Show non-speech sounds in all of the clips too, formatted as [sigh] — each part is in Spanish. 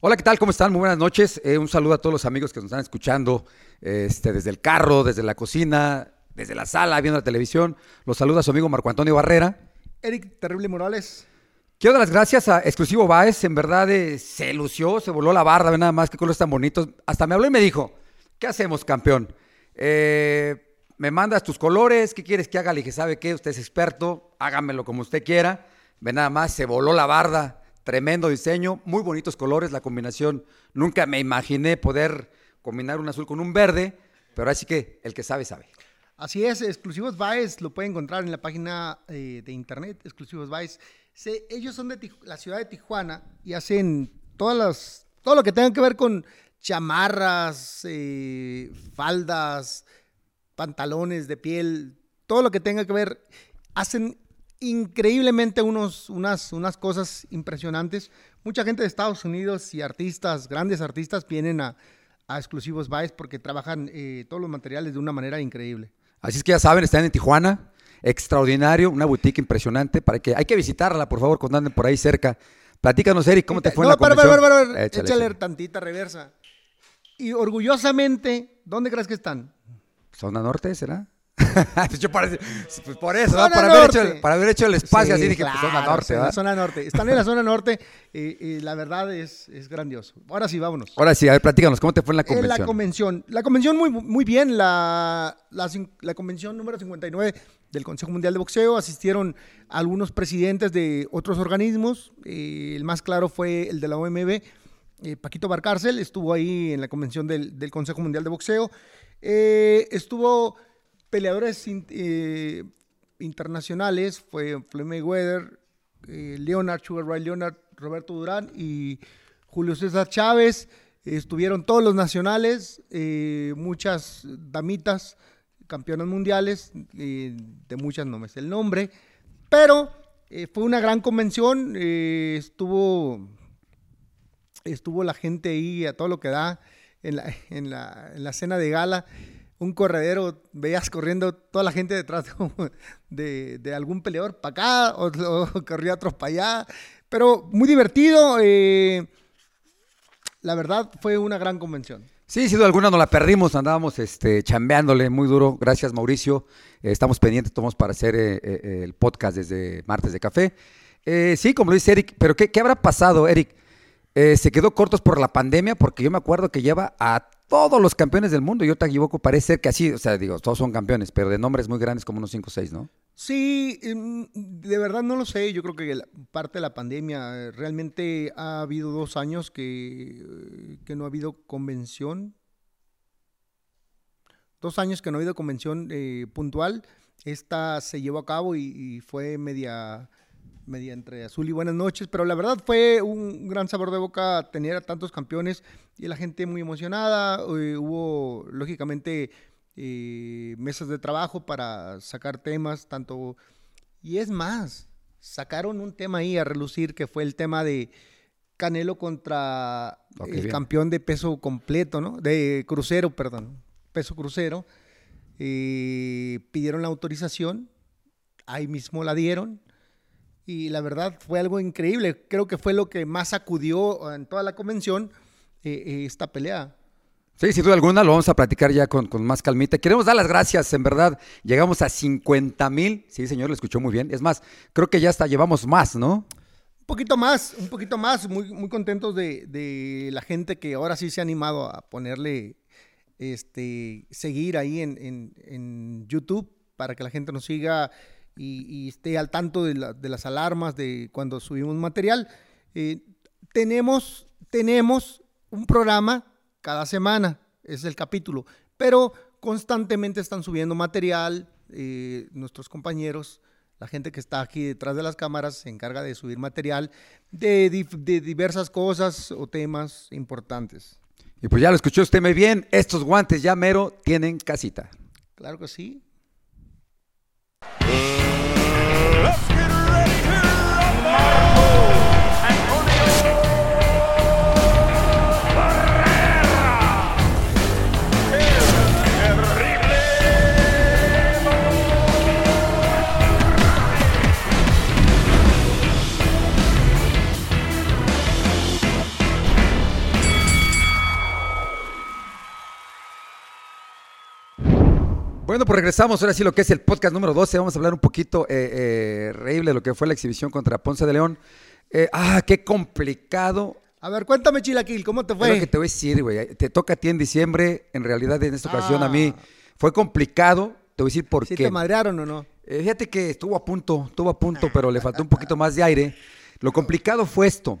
Hola, ¿qué tal? ¿Cómo están? Muy buenas noches. Eh, un saludo a todos los amigos que nos están escuchando este, desde el carro, desde la cocina, desde la sala, viendo la televisión. Los saluda su amigo Marco Antonio Barrera. Eric Terrible Morales. Quiero dar las gracias a Exclusivo Baez. En verdad eh, se lució, se voló la barra, ve nada más, qué colores tan bonitos. Hasta me habló y me dijo, ¿qué hacemos, campeón? Eh, me mandas tus colores, ¿qué quieres que haga? Le dije, ¿sabe qué? Usted es experto, hágamelo como usted quiera. Ve nada más, se voló la barda Tremendo diseño, muy bonitos colores, la combinación. Nunca me imaginé poder combinar un azul con un verde, pero así que el que sabe, sabe. Así es, Exclusivos Vice lo pueden encontrar en la página eh, de internet, Exclusivos Vice. ellos son de la ciudad de Tijuana y hacen todas las, todo lo que tenga que ver con chamarras, eh, faldas, pantalones de piel, todo lo que tenga que ver. Hacen increíblemente unos, unas, unas cosas impresionantes. Mucha gente de Estados Unidos y artistas, grandes artistas, vienen a, Exclusivos Vice porque trabajan eh, todos los materiales de una manera increíble. Así es que ya saben, están en Tijuana, extraordinario, una boutique impresionante, para que hay que visitarla, por favor, cuando anden por ahí cerca. Platícanos, Eric, ¿cómo te fue en la convención? Para, para, échale, échale tantita reversa. Y orgullosamente, ¿dónde crees que están? ¿Zona norte, será? [laughs] Pues yo parece, pues por eso, para, haber hecho, para, haber hecho, el espacio así dije, pues zona norte. la zona norte. Están en la zona [laughs] norte y, la verdad es, es, grandioso. Ahora sí, vámonos. Ahora sí, a ver, platícanos, ¿cómo te fue en la convención? En la convención. La convención muy, muy bien. La, la, la convención número 59 del Consejo Mundial de Boxeo. Asistieron algunos presidentes de otros organismos. Eh, el más claro fue el de la OMB. Eh, Paquito Barcárcel estuvo ahí en la convención del, del Consejo Mundial de Boxeo. Eh, estuvo peleadores eh, internacionales fue Floyd Mayweather, eh, Leonard, Sugar Ray Leonard, Roberto Durán y Julio César Chávez. estuvieron todos los nacionales, eh, muchas damitas, campeonas mundiales, de muchas no me sé el nombre, pero fue una gran convención, estuvo, estuvo la gente ahí a todo lo que da en la, en la, en la cena de gala un corredero, veías corriendo toda la gente detrás de, de, algún peleador para acá, o, corría otros para allá, pero muy divertido. Eh, la verdad fue una gran convención. Sí, sin duda alguna nos la perdimos, andábamos este, chambeándole muy duro. Gracias, Mauricio. Eh, estamos pendientes, tomamos para hacer eh, el podcast desde Martes de Café. sí, como lo dice Eric, pero ¿qué, qué habrá pasado, Eric? Se quedó cortos por la pandemia porque yo me acuerdo que lleva a todos los campeones del mundo. Yo te equivoco, parece ser que así, o sea, digo, todos son campeones, pero de nombres muy grandes como unos 5 o 6, ¿no? Sí, em, de verdad no lo sé. Yo creo que parte de la pandemia, realmente ha habido dos años que, que no ha habido convención. Dos años que no ha habido convención eh, puntual. Esta se llevó a cabo y fue media media entre azul y buenas noches, pero la verdad fue un gran sabor de boca tener a tantos campeones y la gente muy emocionada. Eh, hubo, lógicamente, eh, mesas de trabajo para sacar temas, tanto... Y es más, sacaron un tema ahí a relucir que fue el tema de Canelo contra el campeón de peso completo, ¿no? De crucero, perdón, peso crucero. Eh, pidieron la autorización, ahí mismo la dieron y la verdad fue algo increíble. Creo que fue lo que más acudió en toda la convención eh, eh, esta pelea. Sí, sin duda alguna, lo vamos a platicar ya con, más calmita. Queremos dar las gracias, en verdad. Llegamos a 50 mil. Sí, señor, lo escuchó muy bien. Es más, creo que ya hasta llevamos más, ¿no? Un poquito más, un poquito más. Muy, muy contentos de, la gente que ahora sí se ha animado a ponerle, este, seguir ahí en, en, en YouTube para que la gente nos siga y, esté al tanto de, las alarmas de cuando subimos material. Eh, tenemos, tenemos un programa cada semana, es el capítulo, pero constantemente están subiendo material, eh, nuestros compañeros, la gente que está aquí detrás de las cámaras se encarga de subir material de, de diversas cosas o temas importantes. Y pues ya lo escuchó usted muy bien, estos guantes ya mero tienen casita. Claro que sí. Música Bueno, pues regresamos ahora sí lo que es el podcast número 12. Vamos a hablar un poquito eh, eh, reíble de lo que fue la exhibición contra Ponce de León. Eh, ah, qué complicado. A ver, cuéntame, Chilaquil, ¿cómo te Es fue? lo que te voy a decir, güey. Te toca a ti en diciembre. En realidad, en esta ocasión a mí Ah. fue complicado. Te voy a decir por ¿Sí qué. te madrearon o no? Eh, fíjate que estuvo a punto, estuvo a punto, [laughs] pero le faltó un poquito más de aire. Lo complicado fue esto.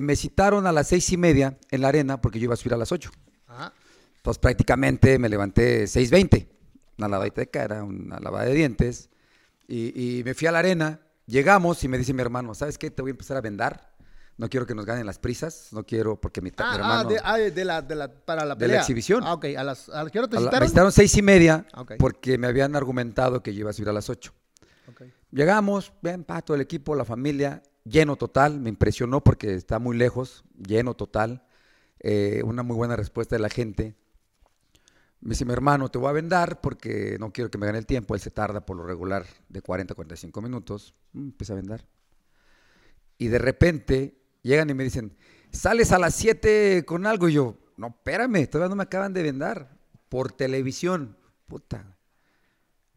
Me citaron a las seis y media en la arena porque yo iba a subir a las ocho. Ajá. Entonces prácticamente me levanté 6.20, una lavadita de cara, una lavada de dientes, y, y me fui a la arena, llegamos y me dice mi hermano, ¿sabes qué? Te voy a empezar a vendar, no quiero que nos ganen las prisas, no quiero porque mi, ta- mi Ah, hermano... ah, de, ah, de la, de la, para la De la exhibición. Ah, ok. ¿A las, a qué hora te la- me citaron? citaron seis y media Ah, porque me habían argumentado que yo iba a subir a las ocho. Ok. Llegamos, ven, pa, todo el equipo, la familia, lleno total, me impresionó porque está muy lejos, lleno total, eh, una muy buena respuesta de la gente. Me dice mi hermano, te voy a vendar porque no quiero que me gane el tiempo, él se tarda por lo regular de 40 a 45 minutos, Mm, empieza a vendar. Y de repente llegan y me dicen, sales a las 7 con algo, y yo, no, espérame, todavía no me acaban de vendar, por televisión, puta.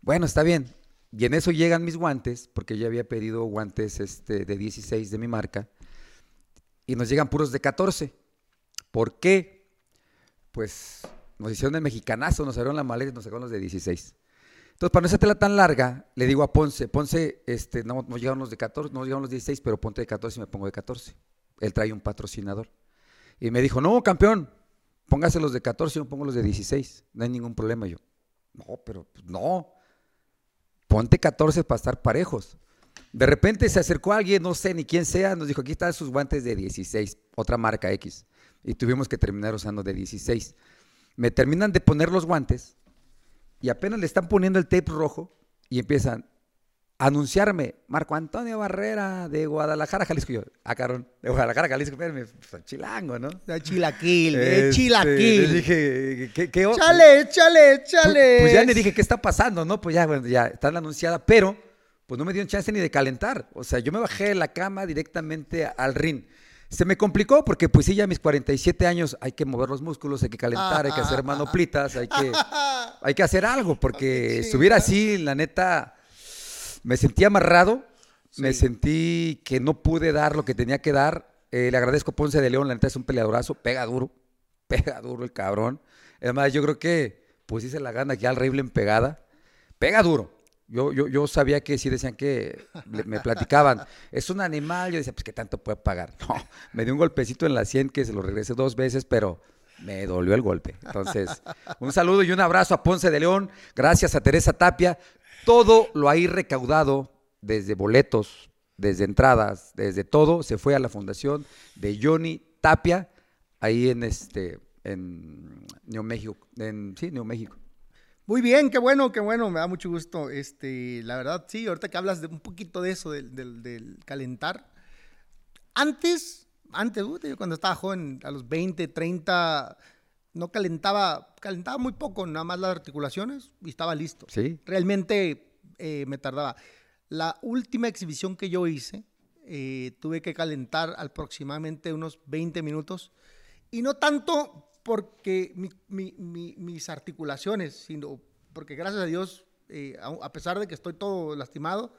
Bueno, está bien. Y en eso llegan mis guantes, porque yo había pedido guantes este, de 16 de mi marca, y nos llegan puros de 14. ¿Por qué? Pues nos hicieron el mexicanazo, nos abrieron la maleta y nos sacaron los de 16. Entonces, para no hacértela tan larga, le digo a Ponce, Ponce, este, no, llegaron los de 14, no llegaron los 16, pero ponte de 14 y me pongo de 14. Él trae un patrocinador. Y me dijo, no, campeón, póngase los de 14 y yo pongo los de 16. No hay ningún problema. Yo, no, pero pues, no. Ponte 14 para estar parejos. De repente se acercó alguien, no sé ni quién sea, nos dijo, aquí están sus guantes de 16, otra marca X. Y tuvimos que terminar usando de 16. Me terminan de poner los guantes y apenas le están poniendo el tape rojo y empiezan a anunciarme, Marco Antonio Barrera de Guadalajara, Jalisco. Yo, ah, carón, de Guadalajara, Jalisco, espérame, pues, chilango, ¿no? De chilaquil, de Este, le chilaquil. dije, ¿qué, Chale, chale, chale. pues ya le dije, ¿qué está pasando? No, pues ya, bueno, ya está la anunciada, pero pues no me dieron chance ni de calentar. O sea, yo me bajé de la cama directamente al ring. Se me complicó porque pues sí, ya a mis 47 años hay que mover los músculos, hay que calentar, hay que hacer manoplitas, hay que, [laughs] hay que hacer algo, porque estuviera así, la neta, me sentí amarrado, me sentí que no pude dar lo que tenía que dar. Eh, le agradezco a Ponce de León, la neta es un peleadorazo, pega duro, [laughs] pega duro el cabrón. Además, yo creo que pues hice la gana ya al rey en pegada. Pega duro. Yo, yo, yo sabía que sí decían que me platicaban, es un animal. Yo decía, pues, ¿qué tanto puede pagar? [laughs] No, me dio un golpecito en la sien que se lo regresé dos veces, pero me dolió el golpe. Entonces, un saludo y un abrazo a Ponce de León. Gracias a Teresa Tapia. Todo lo ahí recaudado, desde boletos, desde entradas, desde todo, se fue a la fundación de Johnny Tapia, ahí en este, en Neo México, en, sí, Neo México. Muy bien, qué bueno, qué bueno, me da mucho gusto. Este, la verdad, sí, ahorita que hablas de un poquito de eso, del, del- del calentar. Antes, antes, uh, yo cuando estaba joven, a los 20, 30, no calentaba, calentaba muy poco, nada más las articulaciones y estaba listo. Sí. Realmente eh, me tardaba. La última exhibición que yo hice, eh, tuve que calentar aproximadamente unos 20 minutos. Y no tanto porque mi- mi- mi- mis articulaciones, sino porque gracias a Dios, eh, a, pesar de que estoy todo lastimado,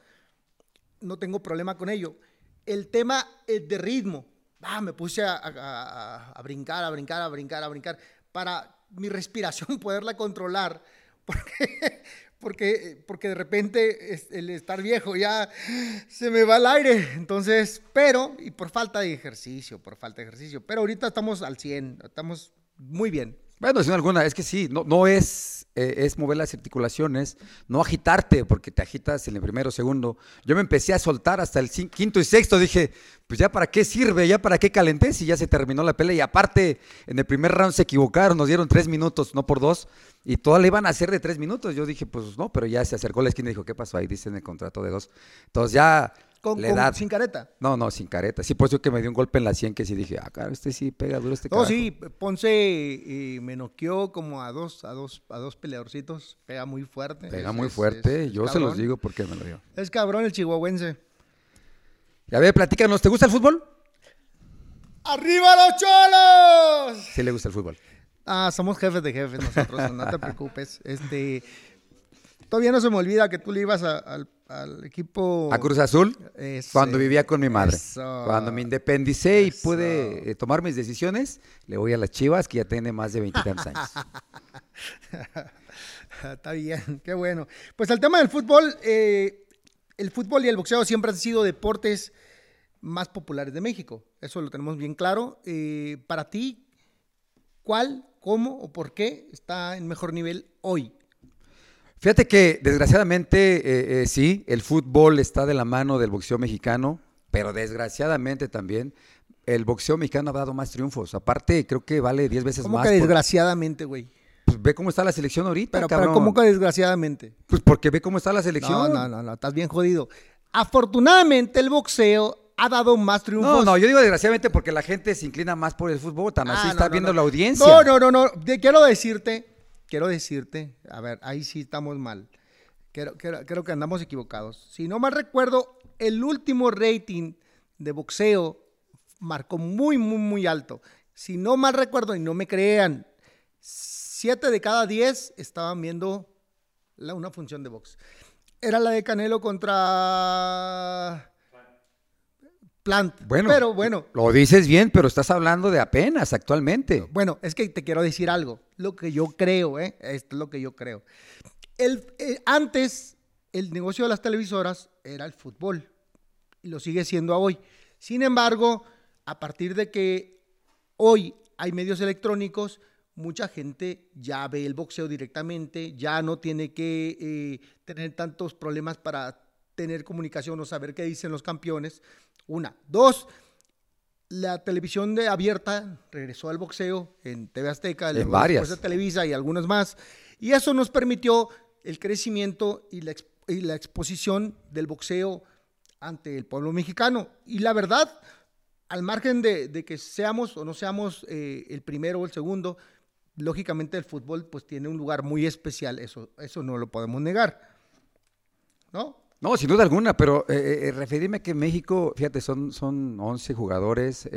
no tengo problema con ello. El tema eh, de ritmo, ah, me puse a, a- a- brincar, a brincar, a brincar, a brincar, para mi respiración [laughs] poderla controlar, porque, porque, porque de repente el estar viejo ya se me va el aire, entonces, pero, y por falta de ejercicio, por falta de ejercicio, pero ahorita estamos al 100, estamos muy bien. Bueno, sin alguna, es que sí, no, no es, eh, es mover las articulaciones, no agitarte, porque te agitas en el primero, segundo. Yo me empecé a soltar hasta el quinto y sexto, dije, pues ya para qué sirve, ya para qué calenté, si ya se terminó la pelea. Y aparte, en el primer round se equivocaron, nos dieron tres minutos, no por dos, y todas le iban a hacer de tres minutos. Yo dije, pues no, pero ya se acercó la esquina y dijo, ¿qué pasó ahí? Dice en el contrato de dos. Entonces ya, Con, la con- edad. sin careta. No, no, sin careta. Sí, por eso que me dio un golpe en la sien que sí dije, ah, claro, este sí pega duro este No, carajo. sí, Ponce eh, me noqueó como a dos, a dos, a dos peleadorcitos. Pega muy fuerte. Pega Es- muy fuerte, es- yo se los digo porque me lo dio. Es cabrón el chihuahuense. Y a ver, platícanos, ¿te gusta el fútbol? ¡Arriba los cholos! Sí le gusta el fútbol. Ah, somos jefes de jefes nosotros, no te preocupes. [laughs] Este, todavía no se me olvida que tú le ibas al, equipo... A Cruz Azul, cuando vivía con mi madre. Cuando me independicé y pude eh, tomar mis decisiones, le voy a las Chivas, que ya tiene más de 20 años. [laughs] Está bien, qué bueno. Pues el tema del fútbol, eh, el fútbol y el boxeo siempre han sido deportes más populares de México. Eso lo tenemos bien claro. Eh, para ti, ¿cuál cómo o por qué está en mejor nivel hoy. Fíjate que desgraciadamente eh, eh, sí, el fútbol está de la mano del boxeo mexicano, pero desgraciadamente también el boxeo mexicano ha dado más triunfos. Aparte, creo que vale 10 veces más. ¿Cómo que desgraciadamente, güey? Pues ve cómo está la selección ahorita, pero, pero ¿cómo que desgraciadamente? Pues porque ve cómo está la selección. No, no, no, no, estás bien jodido. Afortunadamente el boxeo ha dado más triunfos. No, no, yo digo desgraciadamente porque la gente se inclina más por el fútbol, tan así ah, está viendo la audiencia. No, no, no, no, quiero decirte, quiero decirte, a ver, ahí sí estamos mal. Creo, creo, que andamos equivocados. Si no mal recuerdo, el último rating de boxeo marcó muy, muy, muy alto. Si no mal recuerdo, y no me crean, siete de cada diez estaban viendo una función de box. Era la de Canelo contra bueno, pero bueno. Lo dices bien, pero estás hablando de apenas actualmente. Bueno, es que te quiero decir algo. Lo que yo creo, ¿eh? Esto es lo que yo creo. El, eh, antes, el negocio de las televisoras era el fútbol. Y lo sigue siendo hoy. Sin embargo, a partir de que hoy hay medios electrónicos, mucha gente ya ve el boxeo directamente, ya no tiene que eh, tener tantos problemas para tener comunicación o saber qué dicen los campeones. Una. Dos, la televisión de abierta regresó al boxeo en TV Azteca, en varias. de Televisa y algunas más. Y eso nos permitió el crecimiento y la, y la exposición del boxeo ante el pueblo mexicano. Y la verdad, al margen de, de que seamos o no seamos eh, el primero o el segundo, lógicamente el fútbol pues tiene un lugar muy especial, eso, eso no lo podemos negar. ¿No? No, sin duda alguna, pero eh, eh, eh, referirme que México, fíjate, son, son 11 jugadores,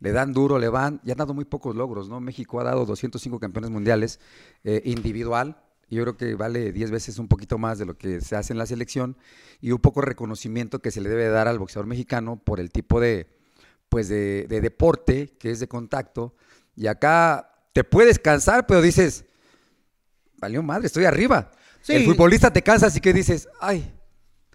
le dan duro, le van, y han dado muy pocos logros, ¿no? México ha dado 205 campeones mundiales individual, y yo creo que vale 10 veces un poquito más de lo que se hace en la selección, y un poco reconocimiento que se le debe dar al boxeador mexicano por el tipo de, pues de, deporte que es de contacto, y acá te puedes cansar, pero dices, valió madre, estoy arriba. El futbolista te cansa, así que dices, ay,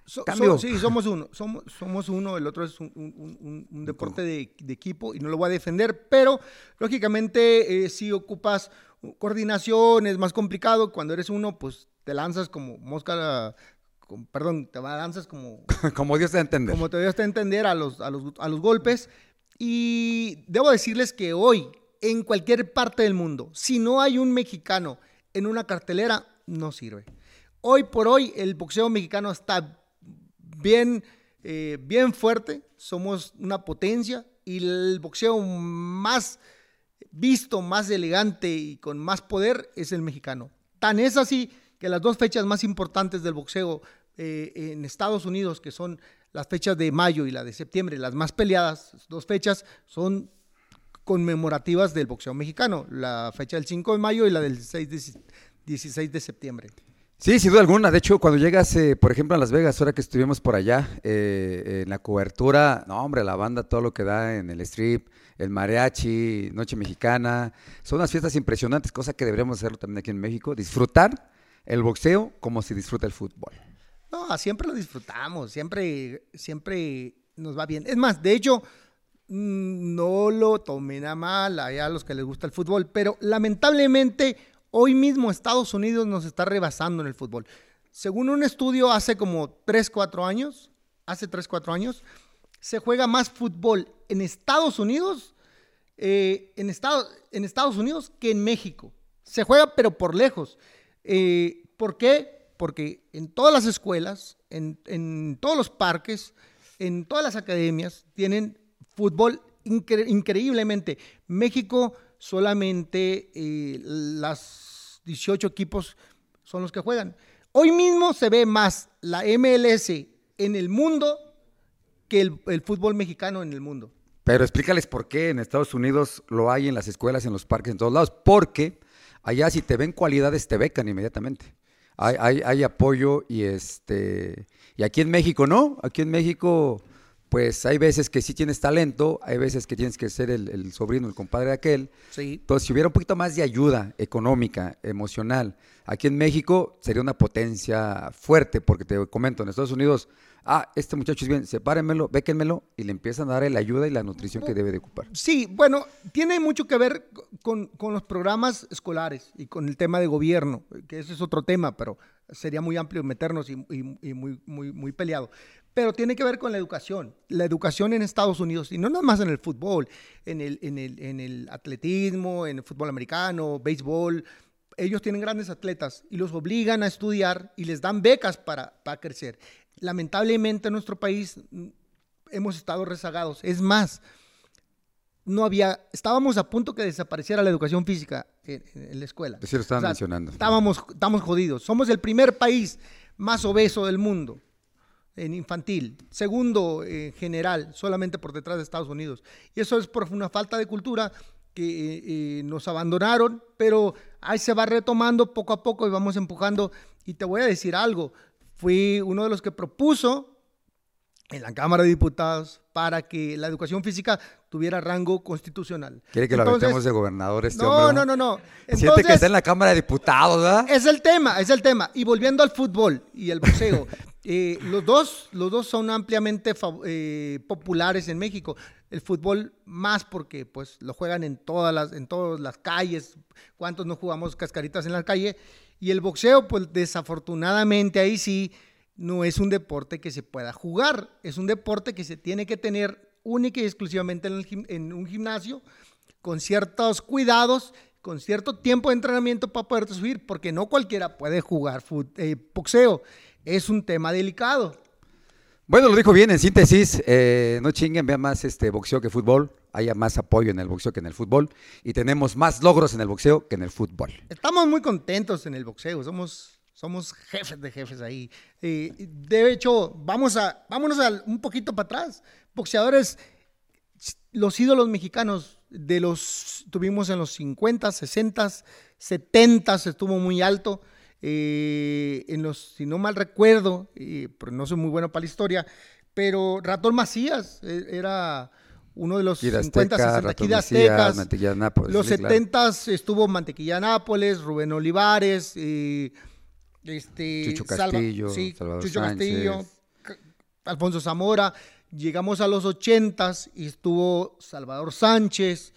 sí, somos uno. Somos, somos uno. El otro es un, deporte de, equipo y no lo voy a defender. Pero, lógicamente, eh, si ocupas coordinación, es más complicado. Cuando eres uno, pues te lanzas como mosca. perdón, te lanzas como. [laughs] como Dios te entender. Como te Dios te entender a los, a, los, a los golpes. Y debo decirles que hoy, en cualquier parte del mundo, si no hay un mexicano en una cartelera, no sirve. Hoy por hoy, el boxeo mexicano está bien, eh, bien fuerte, somos una potencia y el boxeo más visto, más elegante y con más poder es el mexicano. Tan es así que las dos fechas más importantes del boxeo eh, en Estados Unidos, que son las fechas de mayo y la de septiembre, las más peleadas, dos fechas, son conmemorativas del boxeo mexicano, la fecha del 5 de mayo y la del 16 de septiembre. Sí, sin duda alguna. De hecho, cuando llegas, eh, por ejemplo, a Las Vegas, ahora que estuvimos por allá, eh, en la cobertura, no, hombre, la banda, todo lo que da en el strip, el mariachi, Noche Mexicana, son unas fiestas impresionantes, cosa que deberíamos hacerlo también aquí en México, disfrutar el boxeo como se disfruta el fútbol. No, siempre lo disfrutamos, siempre, siempre nos va bien. Es más, de hecho, mm, no lo tomen a mal allá a los que les gusta el fútbol, pero lamentablemente Hoy mismo Estados Unidos nos está rebasando en el fútbol. Según un estudio hace como 3, 4 años, hace 3, 4 años, se juega más fútbol en Estados Unidos, eh, en, Estados Unidos que en México. Se juega pero por lejos. Eh, ¿Por qué? Porque en todas las escuelas, en, todos los parques, en todas las academias, tienen fútbol increíblemente. México solamente eh, las 18 equipos son los que juegan. Hoy mismo se ve más la MLS en el mundo que el, fútbol mexicano en el mundo. Pero explícales por qué en Estados Unidos lo hay en las escuelas, en los parques, en todos lados. Porque allá si te ven cualidades te becan inmediatamente. Hay, hay, hay apoyo y este y aquí en México no. Aquí en México pues hay veces que sí tienes talento, hay veces que tienes que ser el, sobrino, el compadre de aquel. Sí. Entonces, si hubiera un poquito más de ayuda económica, emocional, aquí en México sería una potencia fuerte, porque te comento, en Estados Unidos, ah, este muchacho es bien, sepárenmelo, béquenmelo, y le empiezan a dar la ayuda y la nutrición que debe de ocupar. Sí, bueno, tiene mucho que ver con, los programas escolares y con el tema de gobierno, que ese es otro tema, pero sería muy amplio meternos y, y muy, muy, muy peleado pero tiene que ver con la educación. La educación en Estados Unidos, y no nada más en el fútbol, en el, en el, en el atletismo, en el fútbol americano, béisbol. Ellos tienen grandes atletas y los obligan a estudiar y les dan becas para, para crecer. Lamentablemente en nuestro país mm, hemos estado rezagados. Es más, no había, estábamos a punto que desapareciera la educación física en, la escuela. Sí, lo estaban mencionando. Estábamos, estamos jodidos. Somos el primer país más obeso del mundo en infantil, segundo en general, solamente por detrás de Estados Unidos. Y eso es por una falta de cultura que eh, eh, nos abandonaron, pero ahí se va retomando poco a poco y vamos empujando. Y te voy a decir algo, fui uno de los que propuso en la Cámara de Diputados para que la educación física tuviera rango constitucional. ¿Quiere que lo aventemos de gobernador este no, hombre? No, no, no, no. Siente que está en la Cámara de Diputados, ¿verdad? Es el tema, es el tema. Y volviendo al fútbol y el boxeo, [laughs] eh, los, dos, los dos son ampliamente eh, populares en México. El fútbol más porque pues lo juegan en todas las, en todas las calles. ¿Cuántos no jugamos cascaritas en la calle? Y el boxeo, pues desafortunadamente ahí sí no es un deporte que se pueda jugar, es un deporte que se tiene que tener única y exclusivamente en, un gimnasio, con ciertos cuidados, con cierto tiempo de entrenamiento para poder subir, porque no cualquiera puede jugar eh, boxeo. Es un tema delicado. Bueno, lo dijo bien en síntesis, eh, no chinguen, vean más este boxeo que fútbol, haya más apoyo en el boxeo que en el fútbol y tenemos más logros en el boxeo que en el fútbol. Estamos muy contentos en el boxeo, somos somos jefes de jefes ahí. de hecho, vamos a, vámonos un poquito para atrás. Boxeadores, los ídolos mexicanos de los tuvimos en los 50, 60, 70 estuvo muy alto. Eh, en los, si no mal recuerdo, pero no soy muy bueno para la historia, pero Ratón Macías eh, era uno de los 50, 60 Macías, Los 70 estuvo Mantequilla Nápoles, Rubén Olivares, eh, este, Chucho Castillo, Chucho Castillo, Alfonso Zamora. Llegamos a los ochentas y estuvo Salvador Sánchez,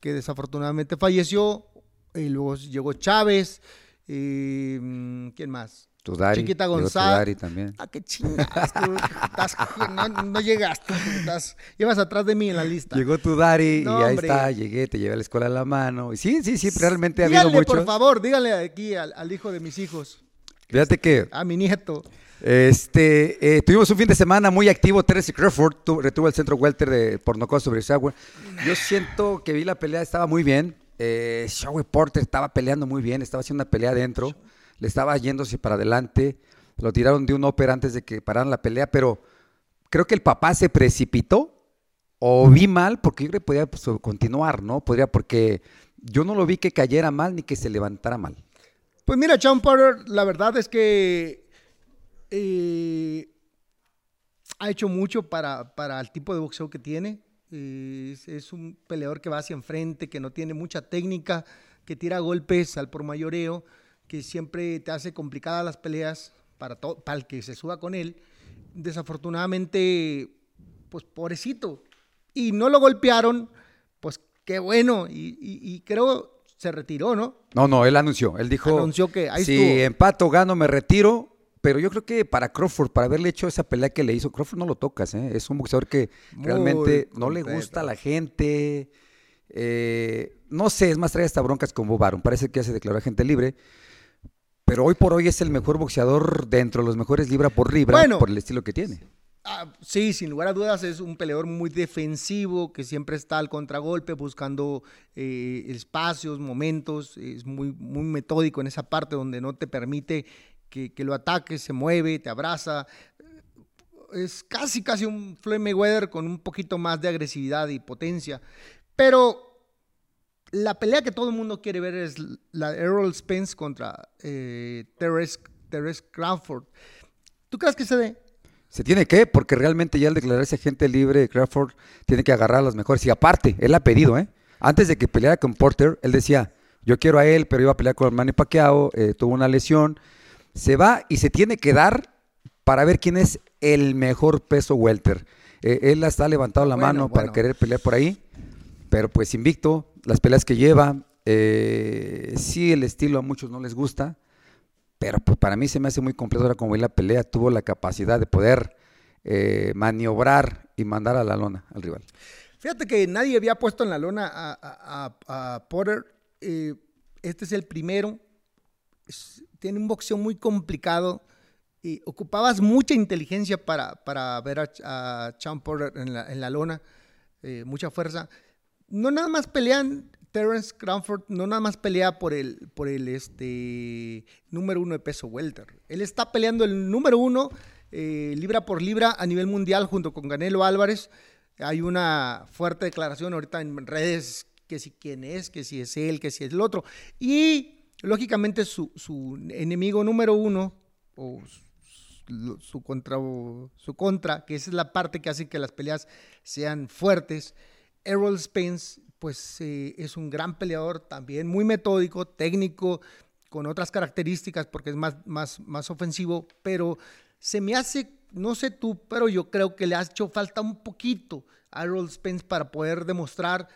que desafortunadamente falleció. Y luego llegó Chávez. Mm, ¿Quién más? Tudari, Chiquita González. también. Ah, qué chingas. no, llegaste. llevas atrás de mí en la lista. Llegó Tudari y ahí está. Llegué, te llevé a la escuela en la mano. Y sí, sí, sí, realmente ha habido mucho. por favor, dígale aquí al hijo de mis hijos. Fíjate que. A mi nieto. Este, eh, tuvimos un fin de semana muy activo. Terence Crawford retuvo el centro welter de Pornocó sobre Sauer. Yo siento que vi la pelea, estaba muy bien. Eh, Porter estaba peleando muy bien, estaba haciendo una pelea adentro. Le estaba yéndose para adelante. Lo tiraron de un ópera antes de que pararan la pelea, pero creo que el papá se precipitó o vi mal porque yo creo que podía pues, continuar, ¿no? Podría, porque yo no lo vi que cayera mal ni que se levantara mal. Pues mira, Sean Porter, la verdad es que eh, ha hecho mucho para, para, el tipo de boxeo que tiene. es, un peleador que va hacia enfrente, que no tiene mucha técnica, que tira golpes al por mayoreo, que siempre te hace complicadas las peleas para, para el que se suba con él. Desafortunadamente, pues pobrecito. Y no lo golpearon, pues qué bueno. y, y creo se retiró, ¿no? No, no, él anunció. Él dijo. Anunció que ahí si empato, gano, me retiro. Pero yo creo que para Crawford, para haberle hecho esa pelea que le hizo, Crawford no lo tocas, ¿eh? Es un boxeador que realmente no le gusta a la gente. Eh, no sé, es más, trae hasta broncas con Bob Parece que ya se declaró agente libre. Pero hoy por hoy es el mejor boxeador dentro de los mejores libra por libra por el estilo que tiene. Ah, sí, sin lugar a dudas es un peleador muy defensivo que siempre está al contragolpe buscando eh, espacios, momentos, es muy, muy metódico en esa parte donde no te permite que, lo ataques, se mueve, te abraza. es casi, casi un Floyd Mayweather con un poquito más de agresividad y potencia. Pero la pelea que todo el mundo quiere ver es la de Errol Spence contra eh, Terence, Crawford. ¿Tú crees que se dé? Se tiene que, porque realmente ya al declararse agente libre, Crawford tiene que agarrar a los mejores. Y aparte, él ha pedido, ¿eh? Antes de que peleara con Porter, él decía, yo quiero a él, pero iba a pelear con Manny Pacquiao, eh, tuvo una lesión. Se va y se tiene que dar para ver quién es el mejor peso welter. Eh, él está levantado la mano para querer pelear por ahí, pero pues invicto, las peleas que lleva, eh, sí el estilo a muchos no les gusta, pero pues para mí se me hace muy completo ahora como vi la pelea, tuvo la capacidad de poder eh, maniobrar y mandar a la lona al rival. Fíjate que nadie había puesto en la lona a, Porter, este es el primero, tiene un boxeo muy complicado, y ocupabas mucha inteligencia para, para ver a, a Porter en la, en la lona, eh, mucha fuerza. No nada más pelean, Terence Crawford no nada más pelea por el, por el este, número uno de peso welter. Él está peleando el número uno eh, libra por libra a nivel mundial junto con Canelo Álvarez. Hay una fuerte declaración ahorita en redes que si quién es, que si es él, que si es el otro. Y lógicamente su, su enemigo número uno, o su contra, su contra, que esa es la parte que hace que las peleas sean fuertes. Errol Spence, pues eh, es un gran peleador también, muy metódico, técnico, con otras características porque es más, más, más ofensivo, pero se me hace, no sé tú, pero yo creo que le ha hecho falta un poquito a Errol Spence para poder demostrar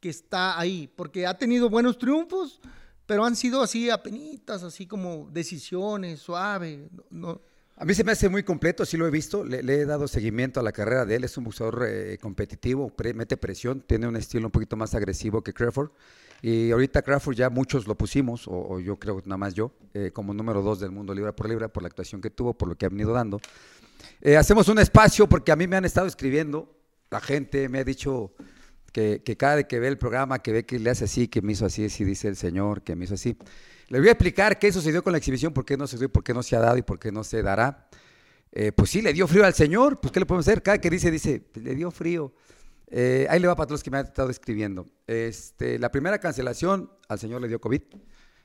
que está ahí, porque ha tenido buenos triunfos, pero han sido así apenitas, así como decisiones, suave, no, a mí se me hace muy completo, sí lo he visto, le, he dado seguimiento a la carrera de él, es un boxeador eh, competitivo, mete presión, tiene un estilo un poquito más agresivo que Crawford. Y ahorita Crawford ya muchos lo pusimos, o, yo creo nada más yo, eh, como número dos del mundo libra por libra, por la actuación que tuvo, por lo que ha venido dando. Eh, hacemos un espacio porque a mí me han estado escribiendo, la gente me ha dicho que, que cada vez que ve el programa, que ve que le hace así, que me hizo así, así dice el Señor, que me hizo así. Le voy a explicar qué sucedió con la exhibición, por qué no se dio, por qué no se ha dado y por qué no se dará. Eh, pues sí, le dio frío al Señor, pues ¿qué le podemos hacer? Cada que dice, dice, le dio frío. Eh, ahí le va para todos los que me han estado escribiendo. Este, la primera cancelación al Señor le dio COVID.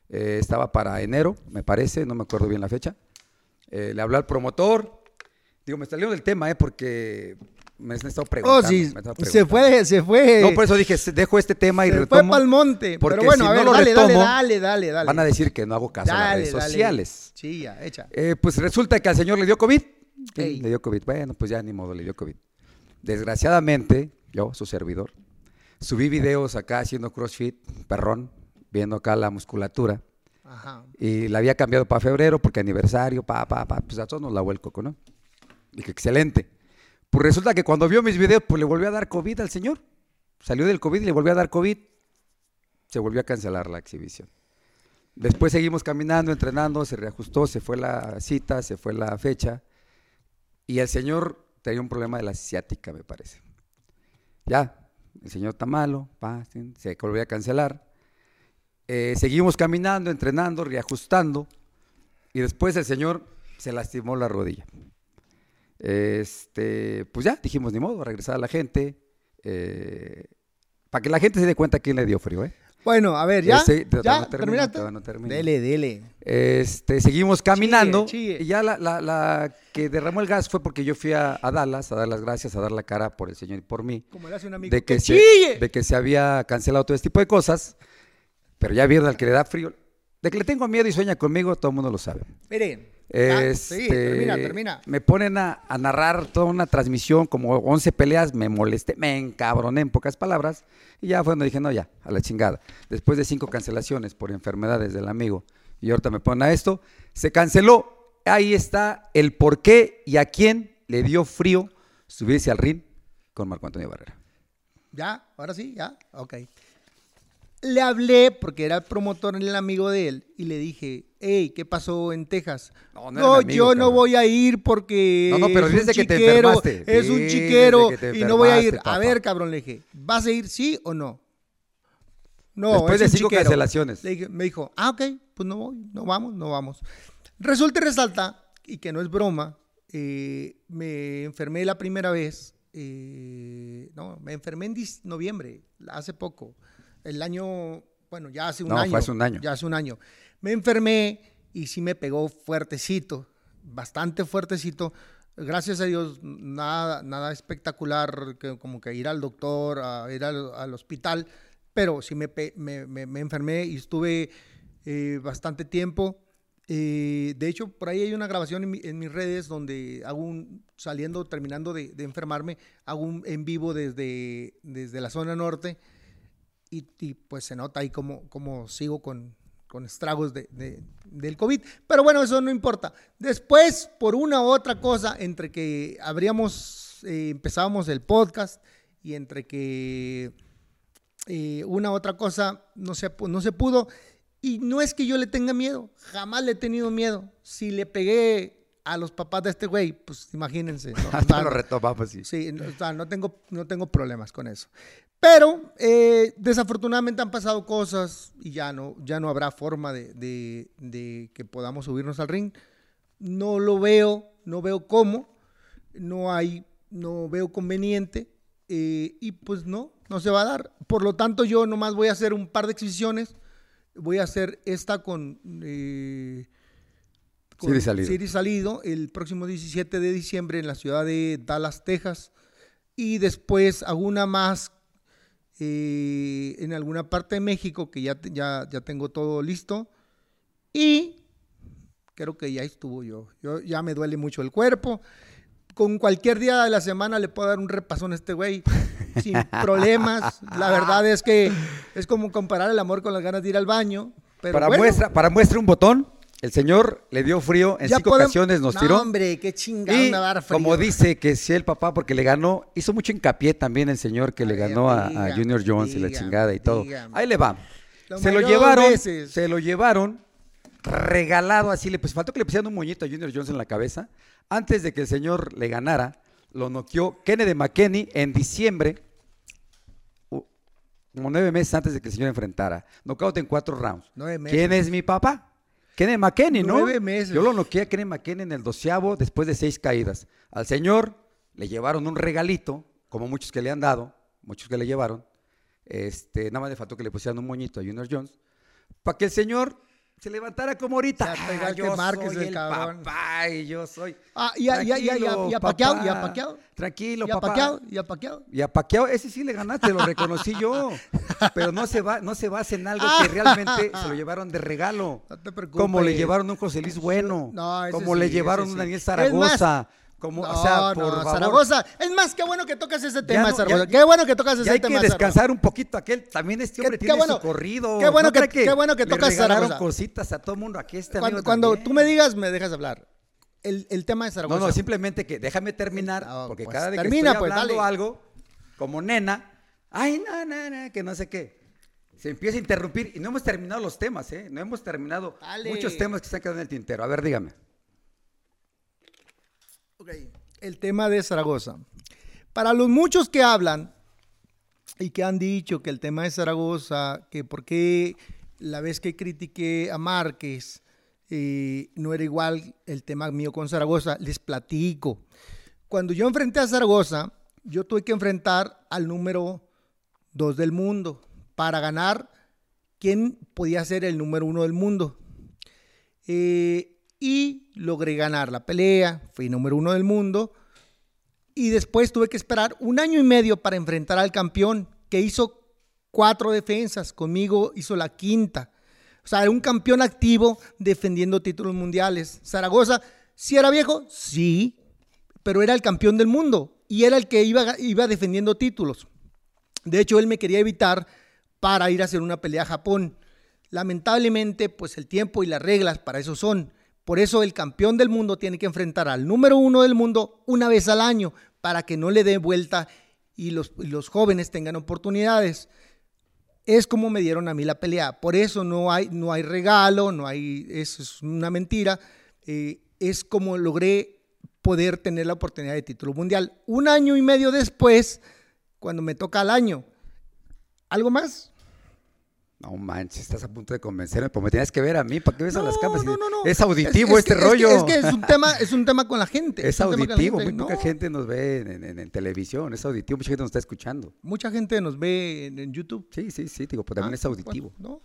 Eh, estaba para enero, me parece, no me acuerdo bien la fecha. le habló al promotor. Digo, me salió del tema, ¿eh? Porque me han estado preguntando. Oh, sí, se fue, se fue. No, por eso dije, dejo este tema y se retomo. fue para el monte. Pero bueno, a ver, dale, dale, dale, dale, Van a decir que no hago caso a las redes sociales. Sí, ya, echa. Eh, pues resulta que al señor le dio COVID. Sí, le dio COVID. Bueno, pues ya ni modo, le dio COVID. Desgraciadamente, yo, su servidor, subí videos acá haciendo CrossFit, perrón, viendo acá la musculatura. Ajá. Y la había cambiado para febrero porque aniversario, pa, pa, pa. Pues a todos nos la vuelco, ¿no? Dije, excelente. Pues resulta que cuando vio mis videos, pues le volvió a dar COVID al señor. Salió del COVID y le volvió a dar COVID. Se volvió a cancelar la exhibición. Después seguimos caminando, entrenando, se reajustó, se fue la cita, se fue la fecha. Y el señor tenía un problema de la ciática, me parece. Ya, el señor está malo, se volvió a cancelar. Eh, seguimos caminando, entrenando, reajustando. Y después el señor se lastimó la rodilla. Este, pues ya, dijimos, ni modo, regresar a la gente. Eh, para que la gente se dé cuenta quién le dio frío, ¿eh? Bueno, a ver, ya. ya terminaste. Dele, dele. Este, seguimos caminando. Y ya la, que derramó el gas fue porque yo fui a, Dallas a dar las gracias, a dar la cara por el Señor y por mí. Como le hace un amigo. De que, se, de que se había cancelado todo este tipo de cosas. Pero ya vieron al que le da frío. De que le tengo miedo y sueña conmigo, todo el mundo lo sabe. Miren, este, termina, termina. Me ponen a, narrar toda una transmisión, como 11 peleas, me molesté, me encabroné en pocas palabras, y ya fue donde dije, no, ya, a la chingada. Después de cinco cancelaciones por enfermedades del amigo, y ahorita me ponen a esto, se canceló. Ahí está el por qué y a quién le dio frío subirse al ring con Marco Antonio Barrera. Ya, ahora sí, ya, ok. Le hablé porque era el promotor, el amigo de él, y le dije, hey, ¿qué pasó en Texas? No, yo no voy a ir porque no, no, pero es un que chiquero, te es un chiquero y no voy a ir. A ver, cabrón, le dije, ¿vas a ir sí o no? No, Después de cinco cancelaciones. me dijo, ah, ok, pues no voy, no vamos, no vamos. Resulta y resalta, y que no es broma, eh, me enfermé la primera vez, eh, no, me enfermé en noviembre, hace poco, el año, bueno, ya hace un No, año. fue hace un año. Ya hace un año. Me enfermé y sí me pegó fuertecito, bastante fuertecito. Gracias a Dios, nada, nada espectacular, que, como que ir al doctor, a ir al, al hospital, pero sí me, pe- me, me- me enfermé y estuve eh, bastante tiempo. Eh, de hecho, por ahí hay una grabación en, mi- en mis redes donde hago un, saliendo, terminando de, de enfermarme, hago un en vivo desde, desde la zona norte y, pues se nota ahí como, como sigo con, con estragos de, de- del COVID. Pero bueno, eso no importa. Después, por una u otra cosa, entre que abríamos, eh, empezábamos el podcast y entre que eh, una u otra cosa no se, no se pudo. Y no es que yo le tenga miedo, jamás le he tenido miedo. Si le pegué a los papás de este güey, pues imagínense. ¿no? [laughs] Hasta lo retomamos, sí. Sí, no, o sea, no tengo, no tengo problemas con eso. Pero eh, desafortunadamente han pasado cosas y ya no, ya no habrá forma de, de- de que podamos subirnos al ring. No lo veo, no veo cómo, no hay, no veo conveniente eh, y pues no, no se va a dar. Por lo tanto, yo nomás voy a hacer un par de exhibiciones. Voy a hacer esta con... eh, con Siri Salido. Siri Salido el próximo 17 de diciembre en la ciudad de Dallas, Texas. Y después hago una más eh, en alguna parte de México que ya, ya, ya tengo todo listo. Y creo que ya estuvo yo. yo. Ya me duele mucho el cuerpo. Con cualquier día de la semana le puedo dar un repasón a este güey [laughs] sin problemas. La verdad es que es como comparar el amor con las ganas de ir al baño. Pero para, bueno, muestra, para muestra un botón, el señor le dio frío, en ya cinco ocasiones nos No, tiró. hombre, qué chingado Y me va a dar frío. como dice que si el papá, porque le ganó, hizo mucho hincapié también el señor que le ganó a, Junior Jones y la chingada y todo. dígame. Ahí le va. Lo se lo llevaron, veces. se lo llevaron regalado así, le pues faltó que le pusieran un moñito a Junior Jones en la cabeza. Antes de que el señor le ganara, lo noqueó Kennedy McKenney en diciembre, como nueve meses antes de que el señor enfrentara. Knockout en cuatro rounds. Nueve meses. ¿Quién es mi papá? Kennedy McKenney, ¿no? Nueve meses. Yo lo noqueé a Kennedy McKenney en el doceavo después de seis caídas. Al señor le llevaron un regalito, como muchos que le han dado, muchos que le llevaron. Este, nada más le faltó que le pusieran un moñito a Junior Jones, para que el señor se levantara como ahorita. Ah, yo Márquez, soy el el cabrón. papá y yo soy. Ah, y a- y a- y a- y a- Tranquilo, y a Pacquiao, y a papá. Pacquiao. Tranquilo, y a papá. Pacquiao, y a Pacquiao. Y a Pacquiao, ese sí le ganaste, lo reconocí yo. [laughs] Pero no se va, no se basa en algo que realmente se lo llevaron de regalo. No te preocupes. Como le llevaron un José Luis Bueno. No, como sí, le llevaron sí. un Daniel Es Zaragoza. Como, No, o sea, por no, favor. Zaragoza. Es más, qué bueno que tocas ese tema, no, Zaragoza. ya- qué bueno que tocas Ya ese hay tema, que Zaragoza. descansar un poquito aquel. También este hombre Qué- tiene qué bueno- su corrido. qué bueno ¿No que- cree qué bueno que tocas Zaragoza. cositas a todo mundo. Aquí este Cuando, cuando tú me digas, me dejas hablar. El, el tema de Zaragoza. No, no, simplemente que déjame terminar, Ah, porque pues, cada vez termina, que estoy pues, hablando algo, como nena, ay, no, no, no, que no sé qué, se empieza a interrumpir y no hemos terminado los temas, ¿eh? No hemos terminado Dale. muchos temas que están quedando en el tintero. A ver, dígame. El tema de Zaragoza. Para los muchos que hablan y que han dicho que el tema de Zaragoza, que por qué la vez que critiqué a Márquez eh, no era igual el tema mío con Zaragoza, les platico. Cuando yo enfrenté a Zaragoza, yo tuve que enfrentar al número dos del mundo para ganar quién podía ser el número uno del mundo. Eh, y logré ganar la pelea, fui número uno del mundo. Y después tuve que esperar un año y medio para enfrentar al campeón, que hizo cuatro defensas, conmigo hizo la quinta. O sea, era un campeón activo defendiendo títulos mundiales. Zaragoza, ¿sí era viejo? Sí, pero era el campeón del mundo y era el que iba, iba defendiendo títulos. De hecho, él me quería evitar para ir a hacer una pelea a Japón. Lamentablemente, pues el tiempo y las reglas para eso son. Por eso el campeón del mundo tiene que enfrentar al número uno del mundo una vez al año para que no le dé vuelta y los, los jóvenes tengan oportunidades. Es como me dieron a mí la pelea. Por eso no hay, no hay regalo, no hay, eso es una mentira. Eh, es como logré poder tener la oportunidad de título mundial. Un año y medio después, cuando me toca al año. ¿Algo más? No manches, estás a punto de convencerme, pero me tenías que ver a mí, ¿para qué ves a las cámaras? no, no, no. Es auditivo Es- es este que- es que- rollo. Es que, es un tema, es un tema con la gente. Es auditivo, gente. muy poca No, gente nos ve en, en- en televisión, es auditivo, mucha gente nos está escuchando. Mucha gente nos ve en, en YouTube. Sí, sí, sí, digo, pero también Ah, es auditivo. bueno,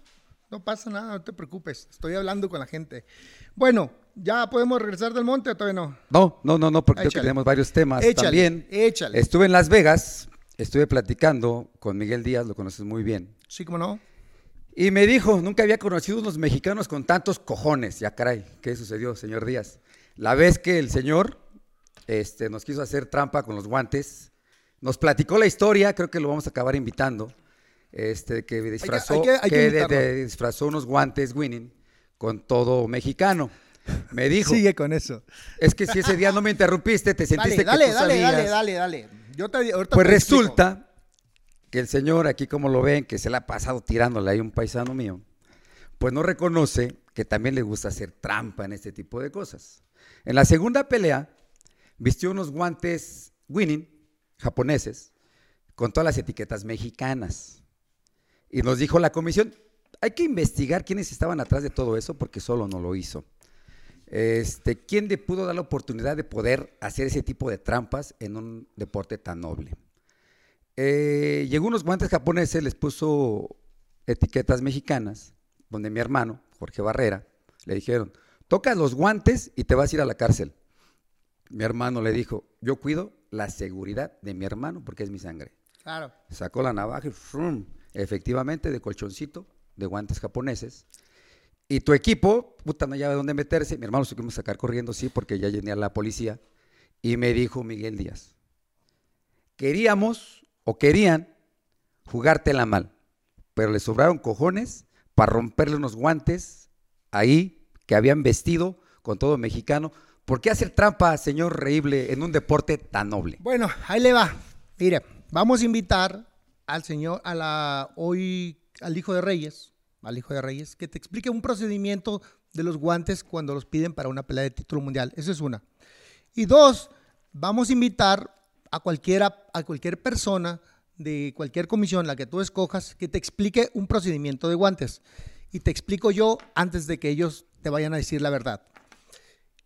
no, no pasa nada, no te preocupes. Estoy hablando con la gente. Bueno, ¿ya podemos regresar del monte o todavía no? No, no, no, no, porque creo que Échale. tenemos varios temas Échale, también. échale. Estuve en Las Vegas, estuve platicando con Miguel Díaz, lo conoces muy bien. Sí, como no. Y me dijo, nunca había conocido unos mexicanos con tantos cojones. Ya caray, ¿qué sucedió, señor Díaz? La vez que el señor este, nos quiso hacer trampa con los guantes, nos platicó la historia, creo que lo vamos a acabar invitando, este, que disfrazó, hay que- hay que que de- invitarlo. de- disfrazó unos guantes winning con todo mexicano. Me dijo, [laughs] Sigue con eso. es que si ese día no me interrumpiste, te [laughs] sentiste Dale, que dale, tú dale, sabías. dale, dale, dale. Yo te, ahorita Pues te resulta que el señor, aquí como lo ven, que se le ha pasado tirándole ahí un paisano mío, pues no reconoce que también le gusta hacer trampa en este tipo de cosas. En la segunda pelea, vistió unos guantes winning japoneses con todas las etiquetas mexicanas. Y nos dijo la comisión, hay que investigar quiénes estaban atrás de todo eso porque solo no lo hizo. Este, ¿Quién le pudo dar la oportunidad de poder hacer ese tipo de trampas en un deporte tan noble? Eh, llegó unos guantes japoneses, les puso etiquetas mexicanas, donde mi hermano, Jorge Barrera, le dijeron, tocas los guantes y te vas a ir a la cárcel. Mi hermano le dijo, yo cuido la seguridad de mi hermano porque es mi sangre. Claro. Sacó la navaja y ¡frum! efectivamente de colchoncito, de guantes japoneses. Y tu equipo, puta, no de dónde meterse. Mi hermano se quiso sacar corriendo, sí, porque ya venía la policía. Y me dijo Miguel Díaz, queríamos o querían jugártela mal, pero le sobraron cojones para romperle unos guantes ahí que habían vestido con todo mexicano. ¿Por qué hacer trampa, señor Reíble, en un deporte tan noble? Bueno, ahí le va. Mire, vamos a invitar al señor, a la hoy, al hijo de Reyes, al hijo de Reyes, que te explique un procedimiento de los guantes cuando los piden para una pelea de título mundial. Esa es una. Y dos, vamos a invitar a cualquiera, a cualquier persona de cualquier comisión, la que tú escojas, que te explique un procedimiento de guantes. Y te explico yo antes de que ellos te vayan a decir la verdad.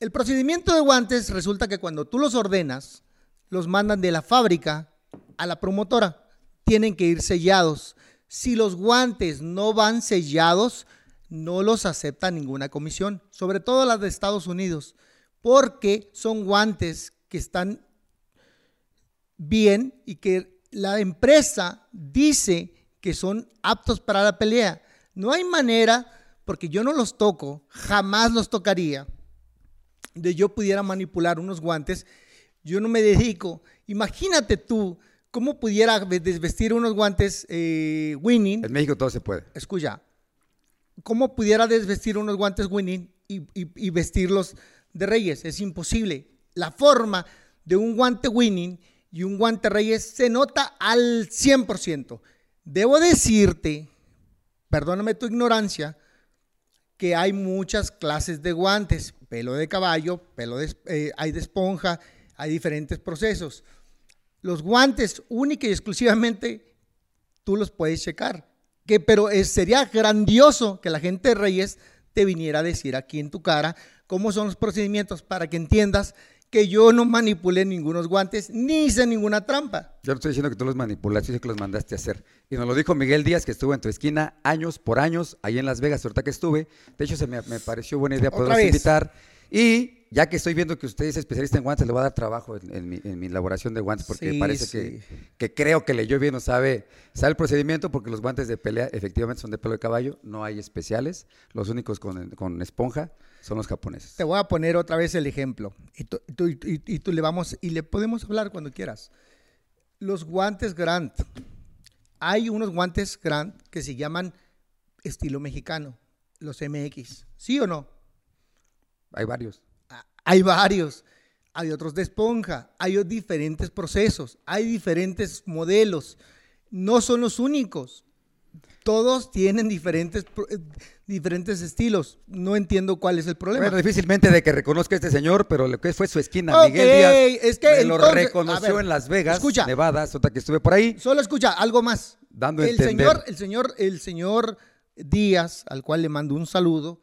El procedimiento de guantes resulta que cuando tú los ordenas, los mandan de la fábrica a la promotora. Tienen que ir sellados. Si los guantes no van sellados, no los acepta ninguna comisión, sobre todo las de Estados Unidos, porque son guantes que están bien y que la empresa dice que son aptos para la pelea. No hay manera, porque yo no los toco, jamás los tocaría, de yo pudiera manipular unos guantes. Yo no me dedico. Imagínate tú cómo pudiera desvestir unos guantes eh, winning. En México todo se puede. Escucha, ¿cómo pudiera desvestir unos guantes winning y, y- y vestirlos de reyes? Es imposible. La forma de un guante winning y un guante reyes se nota al 100%. Debo decirte, perdóname tu ignorancia, que hay muchas clases de guantes, pelo de caballo, pelo de, eh, hay de esponja, hay diferentes procesos. Los guantes única y exclusivamente tú los puedes checar. Que, pero es- sería grandioso que la gente de Reyes te viniera a decir aquí en tu cara cómo son los procedimientos para que entiendas que yo no manipulé ningunos guantes ni hice ninguna trampa. Yo no estoy diciendo que tú los manipulaste, yo que los mandaste a hacer. Y nos lo dijo Miguel Díaz, que estuvo en tu esquina años por años, ahí en Las Vegas, ahorita que estuve. De hecho, se me, me pareció buena idea poderlos invitar. Y ya que estoy viendo que usted es especialista en guantes, le voy a dar trabajo en, en mi, en mi elaboración de guantes, porque Sí, parece sí. que, que creo que leyó bien o sabe, sabe el procedimiento, porque los guantes de pelea efectivamente son de pelo de caballo, no hay especiales. Los únicos con, con esponja son los japoneses. Te voy a poner otra vez el ejemplo y tú, tú- y- y tú le vamos y le podemos hablar cuando quieras. Los guantes Grant. Hay unos guantes Grant que se llaman estilo mexicano, los MX. ¿Sí o no? Hay varios. Hay varios. Hay otros de esponja, hay diferentes procesos, hay diferentes modelos. No son los únicos. Todos tienen diferentes, eh, diferentes estilos. No entiendo cuál es el problema. Bueno, difícilmente de que reconozca a este señor, pero lo que fue su esquina, Miguel Díaz, es que me lo reconoció ver, en Las Vegas, escucha. Nevada, otra que estuve por ahí. Solo escucha algo más. Dando el entender. señor, el señor, el señor Díaz, al cual le mando un saludo,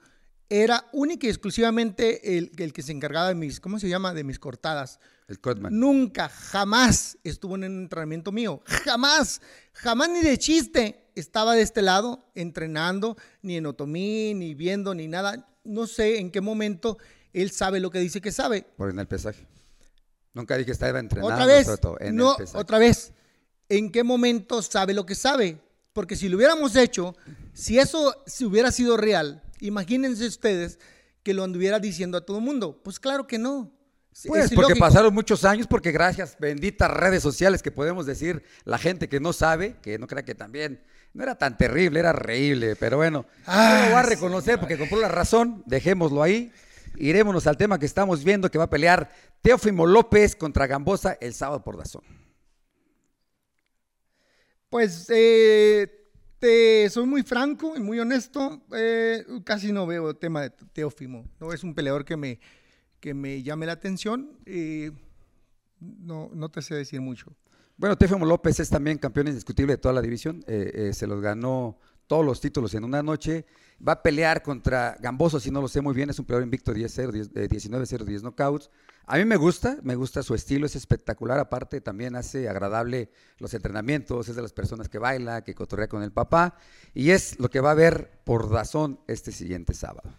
era única y exclusivamente el, el, que se encargaba de mis, ¿cómo se llama? De mis cortadas. El Codman. Nunca, jamás estuvo en un entrenamiento mío. Jamás, jamás ni de chiste estaba de este lado entrenando, ni en otomí, ni viendo, ni nada. No sé en qué momento él sabe lo que dice que sabe. Por en el pesaje. Nunca dije que estaba entrenando. Otra vez, no, otra vez. ¿En qué momento sabe lo que sabe? Porque si lo hubiéramos hecho, si eso si hubiera sido real, imagínense ustedes que lo anduviera diciendo a todo el mundo. Pues claro que no. Pues porque pasaron muchos años, porque gracias, benditas redes sociales que podemos decir, la gente que no sabe, que no crea que también no era tan terrible, era reíble, pero bueno, ah, no lo va a reconocer porque compró la razón, dejémoslo ahí. Irémonos al tema que estamos viendo que va a pelear Teófimo López contra Gambosa el sábado por Dazón. Pues eh, te soy muy franco y muy honesto. Eh, casi no veo el tema de Teófimo. No es un peleador que me, que me llame la atención. Eh, no, no te sé decir mucho. Bueno, Teófimo López es también campeón indiscutible de toda la división. se los ganó todos los títulos en una noche. Va a pelear contra Gamboso, si no lo sé muy bien. Es un peleador invicto 10-0, 19-0, 10 knockouts. A mí me gusta, me gusta su estilo, es espectacular. Aparte, también hace agradable los entrenamientos, es de las personas que baila, que cotorrea con el papá. Y es lo que va a ver por Dazón este siguiente sábado.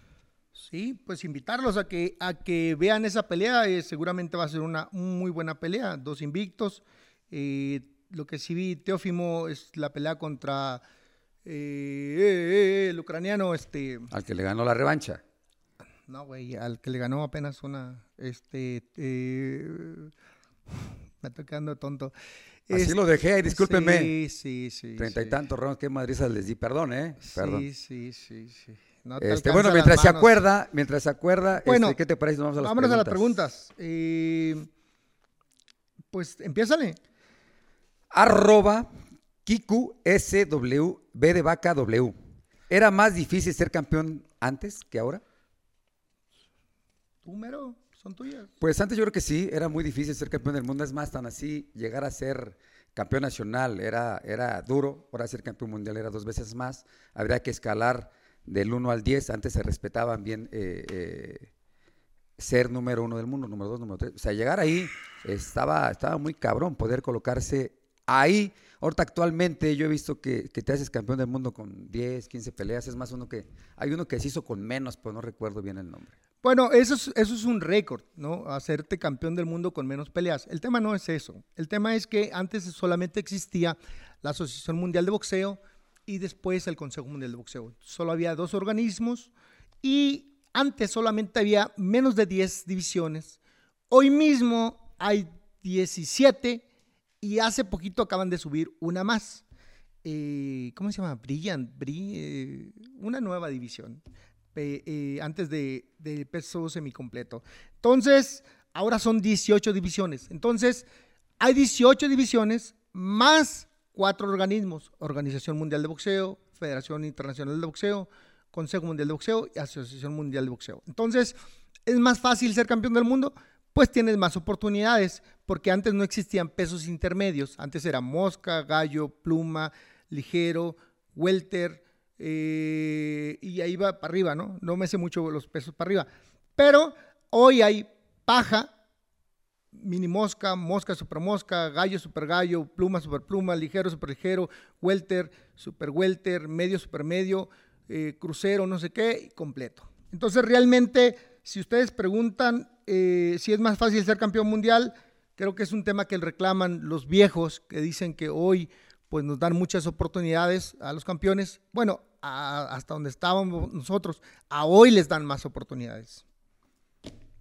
Sí, pues invitarlos a que, a que vean esa pelea. Eh, seguramente va a ser una muy buena pelea. Dos invictos. Eh, lo que sí vi, Teófimo, es la pelea contra eh, el ucraniano. Este, Al que le ganó la revancha. No, güey, al que le ganó apenas una, este, eh, me estoy quedando tonto. Así lo dejé, discúlpenme. Sí, sí, sí. Treinta y tantos rounds, qué madrizas les di, perdón, ¿eh? Perdón. Sí, sí, sí, sí. este, bueno, mientras se acuerda, mientras se acuerda, este, ¿qué te parece? Vamos a las vámonos preguntas. a las preguntas. Eh, pues, empiézale. Arroba Kiku SW B de vaca W. ¿Era más difícil ser campeón antes que ahora? Número, son tuyas. Pues antes yo creo que sí, era muy difícil ser campeón del mundo. Es más, tan así, llegar a ser campeón nacional era, era duro. Ahora ser campeón mundial era dos veces más. Habría que escalar del 1 al 10. Antes se respetaban bien eh, eh, ser número uno del mundo, número dos, número tres. O sea, llegar ahí estaba, estaba muy cabrón poder colocarse ahí. Ahorita actualmente yo he visto que, te haces campeón del mundo con 10, 15 peleas. Es más uno que... Hay uno que se hizo con menos, pero no recuerdo bien el nombre. Bueno, eso es, eso es un récord, ¿no? Hacerte campeón del mundo con menos peleas. El tema no es eso. El tema es que antes solamente existía la Asociación Mundial de Boxeo y después el Consejo Mundial de Boxeo. Solo había dos organismos y antes solamente había menos de 10 divisiones. Hoy mismo hay 17 y hace poquito acaban de subir una más. Eh, ¿Cómo se llama? Brillant, eh, una nueva división. Eh, antes de, del peso semicompleto. Entonces, ahora son 18 divisiones. Entonces, hay 18 divisiones más cuatro organismos. Organización Mundial de Boxeo, Federación Internacional de Boxeo, Consejo Mundial de Boxeo y Asociación Mundial de Boxeo. Entonces, ¿es más fácil ser campeón del mundo? Pues tienes más oportunidades, porque antes no existían pesos intermedios. Antes era mosca, gallo, pluma, ligero, welter, eh, y ahí va para arriba, ¿no? No me sé mucho los pesos para arriba. Pero hoy hay paja, mini mosca, mosca, super mosca, gallo, super gallo, pluma, super pluma, ligero, super ligero, welter, super welter, medio, super medio, eh, crucero, no sé qué, completo. Entonces realmente, si ustedes preguntan eh, si es más fácil ser campeón mundial, creo que es un tema que reclaman los viejos que dicen que hoy pues nos dan muchas oportunidades a los campeones. Bueno, hasta donde estábamos nosotros, a hoy les dan más oportunidades.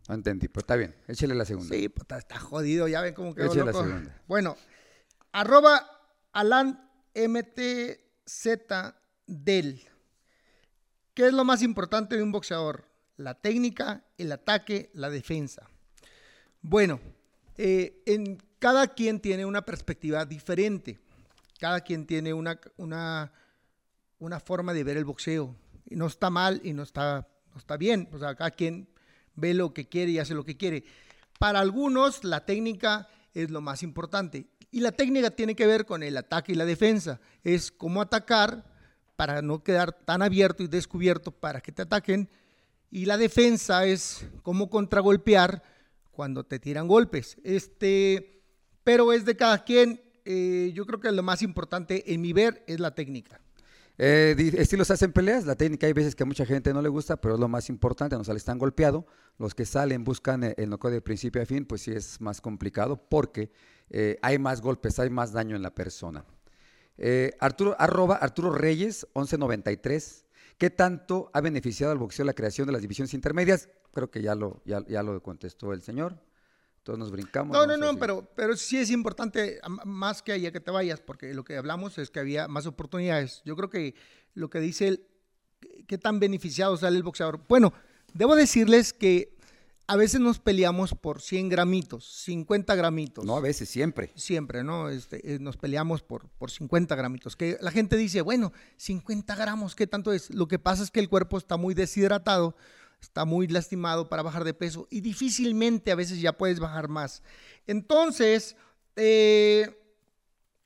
No entendí, pues está bien, échale la segunda. Sí, pues está, jodido, ya ven cómo quedó échale la segunda. Bueno, arroba Alan MTZ Del. ¿Qué es lo más importante de un boxeador? La técnica, el ataque, la defensa. Bueno, eh, en, cada quien tiene una perspectiva diferente cada quien tiene una, una, una forma de ver el boxeo. Y no está mal y no está, no está bien. O sea, cada quien ve lo que quiere y hace lo que quiere. Para algunos, la técnica es lo más importante. Y la técnica tiene que ver con el ataque y la defensa. Es cómo atacar para no quedar tan abierto y descubierto para que te ataquen. Y la defensa es cómo contragolpear cuando te tiran golpes. Este, pero es de cada quien. Eh, yo creo que lo más importante en mi ver es la técnica. Eh, estilos hacen peleas, la técnica hay veces que a mucha gente no le gusta, pero es lo más importante, no sale tan golpeado. Los que salen buscan el nocaut de principio a fin, pues sí es más complicado porque eh, hay más golpes, hay más daño en la persona. Eh, Arturo, arroba Arturo Reyes, 1193. ¿Qué tanto ha beneficiado al boxeo la creación de las divisiones intermedias? Creo que ya lo, ya, ya lo contestó el señor. Todos nos brincamos. No, no, no, pero, pero sí es importante, más que allá que te vayas, porque lo que hablamos es que había más oportunidades. Yo creo que lo que dice él, qué tan beneficiado sale el boxeador. Bueno, debo decirles que a veces nos peleamos por 100 gramitos, 50 gramitos. No, a veces, siempre. Siempre, ¿no? Este, eh, nos peleamos por, por 50 gramitos. Que la gente dice, bueno, 50 gramos, ¿qué tanto es? Lo que pasa es que el cuerpo está muy deshidratado está muy lastimado para bajar de peso y difícilmente a veces ya puedes bajar más. Entonces, eh,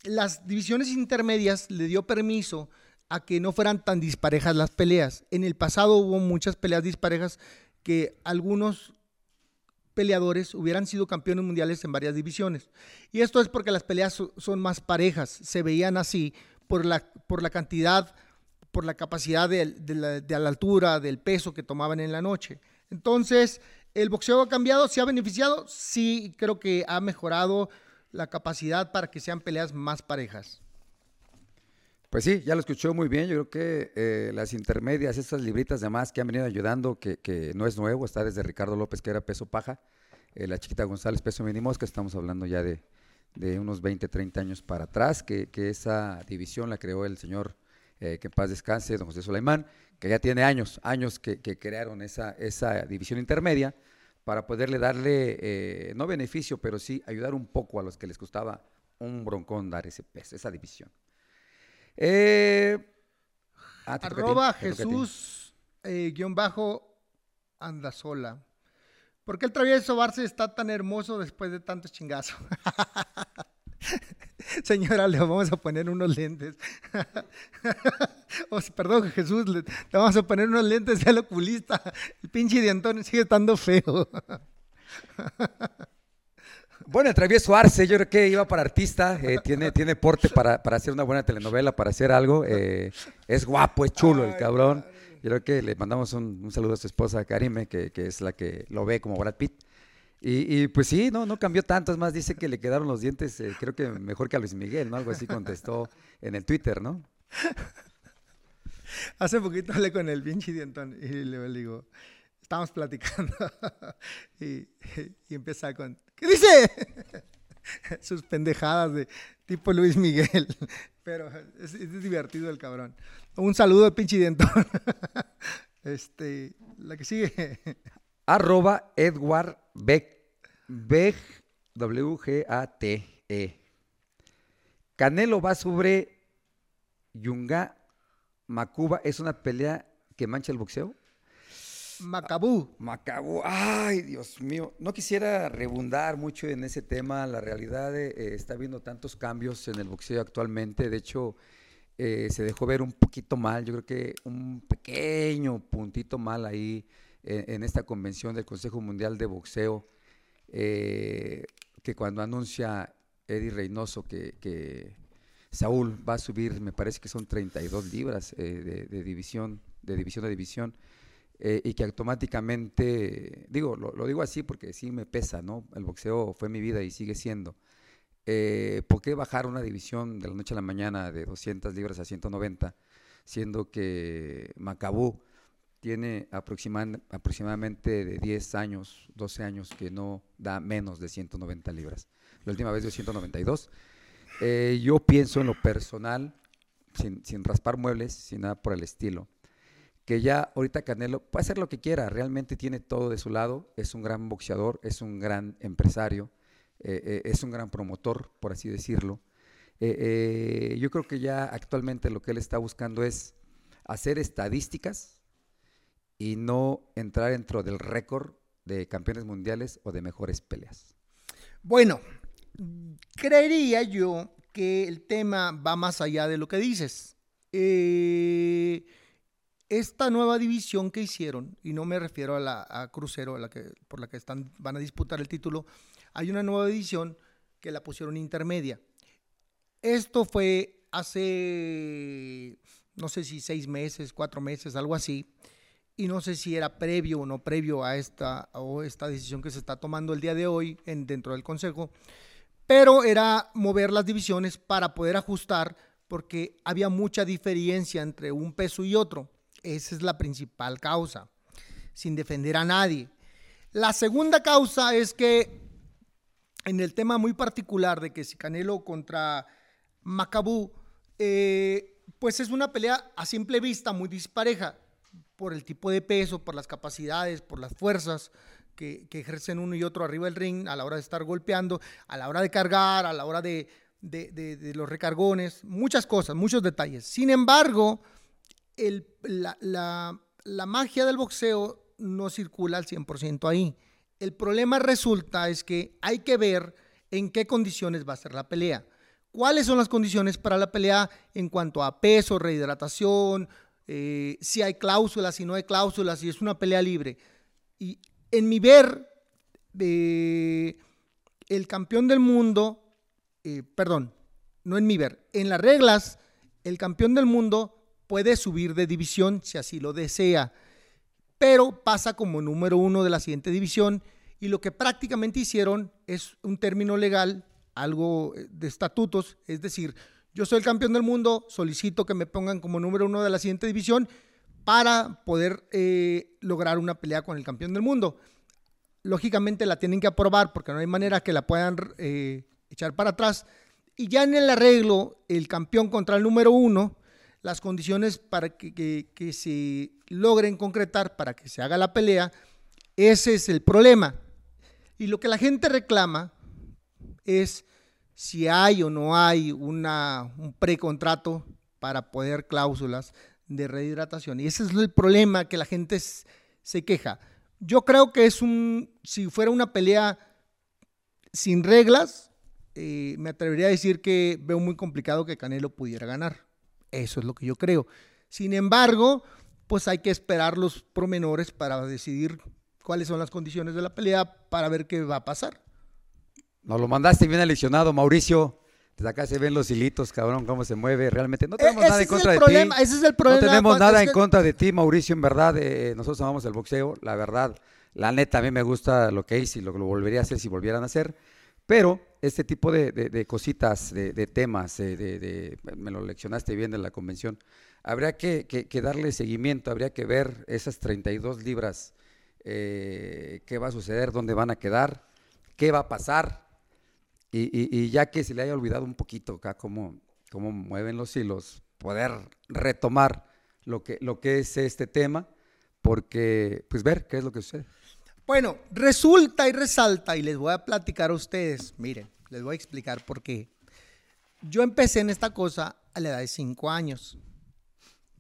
las divisiones intermedias le dio permiso a que no fueran tan disparejas las peleas. En el pasado hubo muchas peleas disparejas que algunos peleadores hubieran sido campeones mundiales en varias divisiones. Y esto es porque las peleas son más parejas, se veían así por la, por la cantidad por la capacidad de, la, altura, del peso que tomaban en la noche. Entonces, ¿el boxeo ha cambiado? ¿Se ha beneficiado? Sí, creo que ha mejorado la capacidad para que sean peleas más parejas. Pues sí, ya lo escuchó muy bien. Yo creo que eh, las intermedias, estas libritas de más que han venido ayudando, que, no es nuevo, está desde Ricardo López, que era peso paja, eh, la chiquita González, peso mínimo, que estamos hablando ya de, unos 20, 30 años para atrás, que, que, esa división la creó el señor eh, que en paz descanse, don José Sulaimán, que ya tiene años, años que, crearon esa, esa, división intermedia para poderle darle, eh, no beneficio, pero sí ayudar un poco a los que les costaba un broncón dar ese peso, esa división. Eh, ah, arroba Jesús guion bajo anda sola. ¿Por qué el travieso Barce está tan hermoso después de tantos chingazos? [laughs] Señora, [laughs] le vamos a poner unos lentes. oh, perdón, Jesús, le, vamos a poner unos lentes del oculista. El pinche de Antonio sigue estando feo. [laughs] Bueno, el travieso Arce, yo creo que iba para artista, eh, [laughs] tiene, tiene porte para, hacer una buena telenovela, para hacer algo. Eh, es guapo, es chulo el cabrón. Yo creo que le mandamos un, saludo a su esposa Karime, que, que, es la que lo ve como Brad Pitt. Y, pues sí, no, no cambió tanto, es más, dice que le quedaron los dientes, eh, creo que mejor que a Luis Miguel, ¿no? Algo así contestó en el Twitter, ¿no? [laughs] Hace poquito hablé con el pinche dientón y le, digo, estábamos platicando [laughs] y, y empieza con, ¿qué dice? [laughs] Sus pendejadas de tipo Luis Miguel. [laughs] Pero es, divertido el cabrón. Un saludo al pinche dientón. [laughs] Este, la que sigue arroba Edward Beck, W-G-A-T-E. Canelo va sobre Yunga Macuba. ¿Es una pelea que mancha el boxeo? Macabú. Macabú. Ay, Dios mío. No quisiera rebundar mucho en ese tema. La realidad eh, está habiendo tantos cambios en el boxeo actualmente. De hecho, eh, se dejó ver un poquito mal. Yo creo que un pequeño puntito mal ahí en, esta convención del Consejo Mundial de Boxeo, eh, que cuando anuncia Eddie Reynoso que, Saúl va a subir, me parece que son 32 libras eh, de, división, de división a división, eh, y que automáticamente, digo, lo, digo así porque sí me pesa, ¿no? El boxeo fue mi vida y sigue siendo. ¿Por qué bajar una división de la noche a la mañana de 200 libras a 190, siendo que Macabú tiene aproximadamente de 10 años, 12 años que no da menos de 190 libras. La última vez dio 192. Eh, yo pienso en lo personal, sin, sin, raspar muebles, sin nada por el estilo, que ya ahorita Canelo puede hacer lo que quiera, realmente tiene todo de su lado, es un gran boxeador, es un gran empresario, eh, eh, es un gran promotor, por así decirlo. yo creo que ya actualmente lo que él está buscando es hacer estadísticas, y no entrar dentro del récord de campeones mundiales o de mejores peleas? Bueno, creería yo que el tema va más allá de lo que dices. eh, esta nueva división que hicieron, y no me refiero a la Crucero, la que, por la que están, van a disputar el título, hay una nueva división que la pusieron intermedia. Esto fue hace, no sé si seis meses, cuatro meses, algo así, y no sé si era previo o no previo a esta, o esta decisión que se está tomando el día de hoy en, dentro del Consejo, pero era mover las divisiones para poder ajustar porque había mucha diferencia entre un peso y otro. Esa es la principal causa, sin defender a nadie. La segunda causa es que en el tema muy particular de que si Canelo contra Macabú, eh, pues es una pelea a simple vista muy dispareja por el tipo de peso, por las capacidades, por las fuerzas que, ejercen uno y otro arriba del ring a la hora de estar golpeando, a la hora de cargar, a la hora de, los recargones, muchas cosas, muchos detalles. Sin embargo, la, magia del boxeo no circula al 100% ahí. El problema resulta es que hay que ver en qué condiciones va a ser la pelea. ¿Cuáles son las condiciones para la pelea en cuanto a peso, rehidratación, eh, si hay cláusulas, si no hay cláusulas, si es una pelea libre? Y en mi ver, eh, el campeón del mundo, eh, perdón, no en mi ver, en las reglas, el campeón del mundo puede subir de división si así lo desea, pero pasa como número uno de la siguiente división y lo que prácticamente hicieron es un término legal, algo eh, de estatutos, es decir, yo soy el campeón del mundo, solicito que me pongan como número uno de la siguiente división para poder eh, lograr una pelea con el campeón del mundo. Lógicamente la tienen que aprobar porque no hay manera que la puedan eh, echar para atrás. Y ya en el arreglo, el campeón contra el número uno, las condiciones para que, se logren concretar, para que se haga la pelea, ese es el problema. Y lo que la gente reclama es si hay o no hay una, un precontrato para poder cláusulas de rehidratación. Y ese es el problema que la gente se queja. Yo creo que es un, si fuera una pelea sin reglas, eh, me atrevería a decir que veo muy complicado que Canelo pudiera ganar. Eso es lo que yo creo. Sin embargo, pues hay que esperar los promenores para decidir cuáles son las condiciones de la pelea para ver qué va a pasar. Nos lo mandaste bien aleccionado, Mauricio. Desde acá se ven los hilitos, cabrón, cómo se mueve. Realmente no e-, tenemos nada en contra de ti. Ese es el problema. No tenemos nada en contra de ti, Mauricio. En verdad, eh, nosotros amamos el boxeo. La verdad, la neta, a mí me gusta lo que hice y lo que lo volvería a hacer si volvieran a hacer. Pero este tipo de, cositas, de, temas, de, me lo leccionaste bien de la convención, habría que, darle seguimiento, habría que ver esas 32 libras, eh, qué va a suceder, dónde van a quedar, qué va a pasar y, ya que se le haya olvidado un poquito acá cómo, mueven los hilos, poder retomar lo que es este tema, porque pues ver qué es lo que sucede. Bueno, resulta y resalta, y les voy a platicar a ustedes, miren, les voy a explicar por qué. Yo empecé en esta cosa a la edad de 5 años.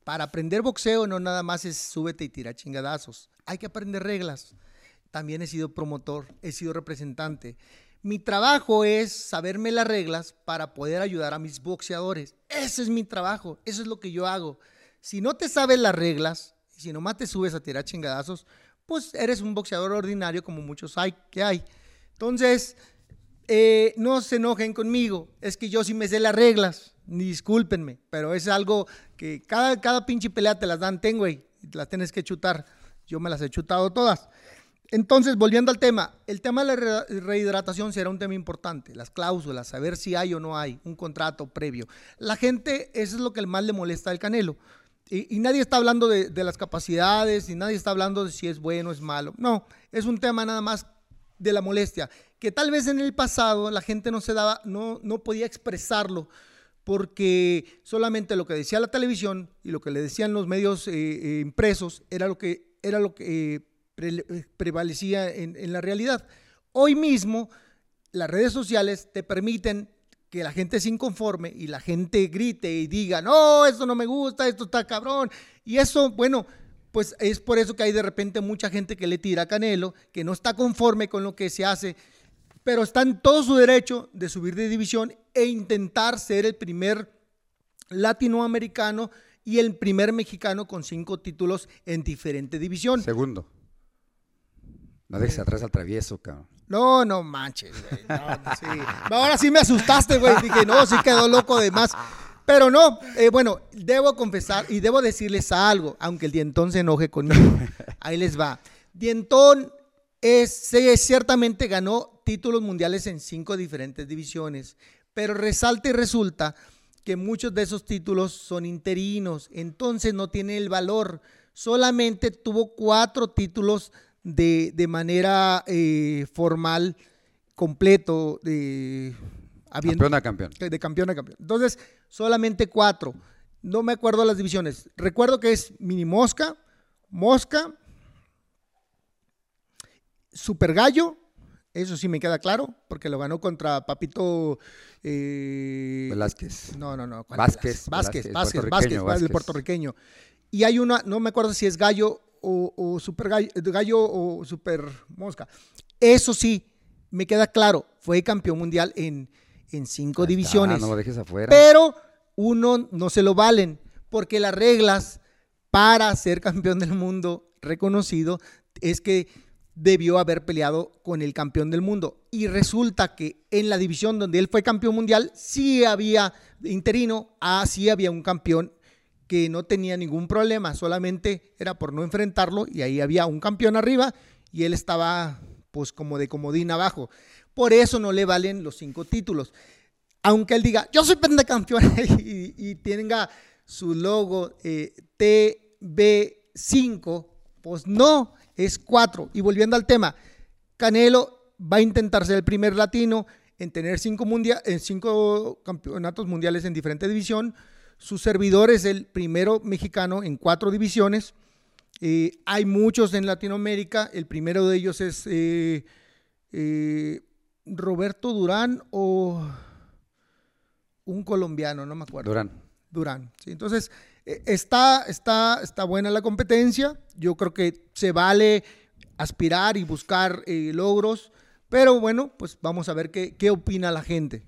Para aprender boxeo no nada más es súbete y tira chingadazos. Hay que aprender reglas. También he sido promotor, he sido representante. Mi trabajo es saberme las reglas para poder ayudar a mis boxeadores. Ese es mi trabajo, eso es lo que yo hago. Si no te sabes las reglas, si nomás te subes a tirar chingadazos, pues eres un boxeador ordinario como muchos hay que hay. Entonces, eh, no se enojen conmigo, es que yo sí me sé las reglas, discúlpenme, pero es algo que cada, cada pinche pelea te las dan, tengo y las tienes que chutar. Yo me las he chutado todas. Entonces, volviendo al tema, el tema de la rehidratación será un tema importante, las cláusulas, saber si hay o no hay un contrato previo. La gente, eso es lo que más le molesta al Canelo. Y, nadie está hablando de, las capacidades, y nadie está hablando de si es bueno o es malo. No, es un tema nada más de la molestia, que tal vez en el pasado la gente no se daba, no, no podía expresarlo, porque solamente lo que decía la televisión y lo que le decían los medios eh, eh, impresos era lo que, era lo que eh, prevalecía en, la realidad. Hoy mismo las redes sociales te permiten que la gente se inconforme y la gente grite y diga, no, esto no me gusta, esto está cabrón. Y eso, bueno, pues es por eso que hay de repente mucha gente que le tira a Canelo, que no está conforme con lo que se hace, pero está en todo su derecho de subir de división e intentar ser el primer latinoamericano y el primer mexicano con cinco títulos en diferente división. Segundo. No dejes atrás al travieso, cabrón. No, no manches, güey. No, sí. Ahora sí me asustaste, güey. Dije, no, sí quedó loco de más. Pero no, eh, bueno, debo confesar y debo decirles algo, aunque el dientón se enoje conmigo. Ahí les va. Dientón es, ciertamente ganó títulos mundiales en cinco diferentes divisiones, pero resalta y resulta que muchos de esos títulos son interinos, entonces no tiene el valor. Solamente tuvo cuatro títulos de, manera eh, formal, completo, de, campeón a campeón. De campeón a campeón. Entonces, solamente cuatro. No me acuerdo las divisiones. Recuerdo que es mini mosca, mosca, super gallo, eso sí me queda claro, porque lo ganó contra Papito eh, Velázquez. No, no, no. Vázquez, Vázquez, Vázquez, Vázquez, Vázquez, el puertorriqueño. Y hay una, no me acuerdo si es gallo o, super gallo, o super mosca. Eso sí, me queda claro, fue campeón mundial en, en cinco divisiones. no lo dejes afuera. Pero uno no se lo valen, porque las reglas para ser campeón del mundo reconocido es que debió haber peleado con el campeón del mundo. Y resulta que en la división donde él fue campeón mundial, sí había interino, ah, sí había un campeón que no tenía ningún problema, solamente era por no enfrentarlo y ahí había un campeón arriba y él estaba pues como de comodín abajo. Por eso no le valen los cinco títulos. Aunque él diga, yo soy pentacampeón [laughs] y, y tenga su logo eh, TB5, pues no, es cuatro. Y volviendo al tema, Canelo va a intentar ser el primer latino en tener cinco, en cinco campeonatos mundiales en diferente división su servidor es el primero mexicano en cuatro divisiones. Eh, hay muchos en Latinoamérica. El primero de ellos es eh, eh, Roberto Durán o un colombiano, no me acuerdo. Durán. Durán. ¿sí? Entonces, está, está, está buena la competencia. Yo creo que se vale aspirar y buscar logros. Pero bueno, pues vamos a ver qué, qué opina la gente.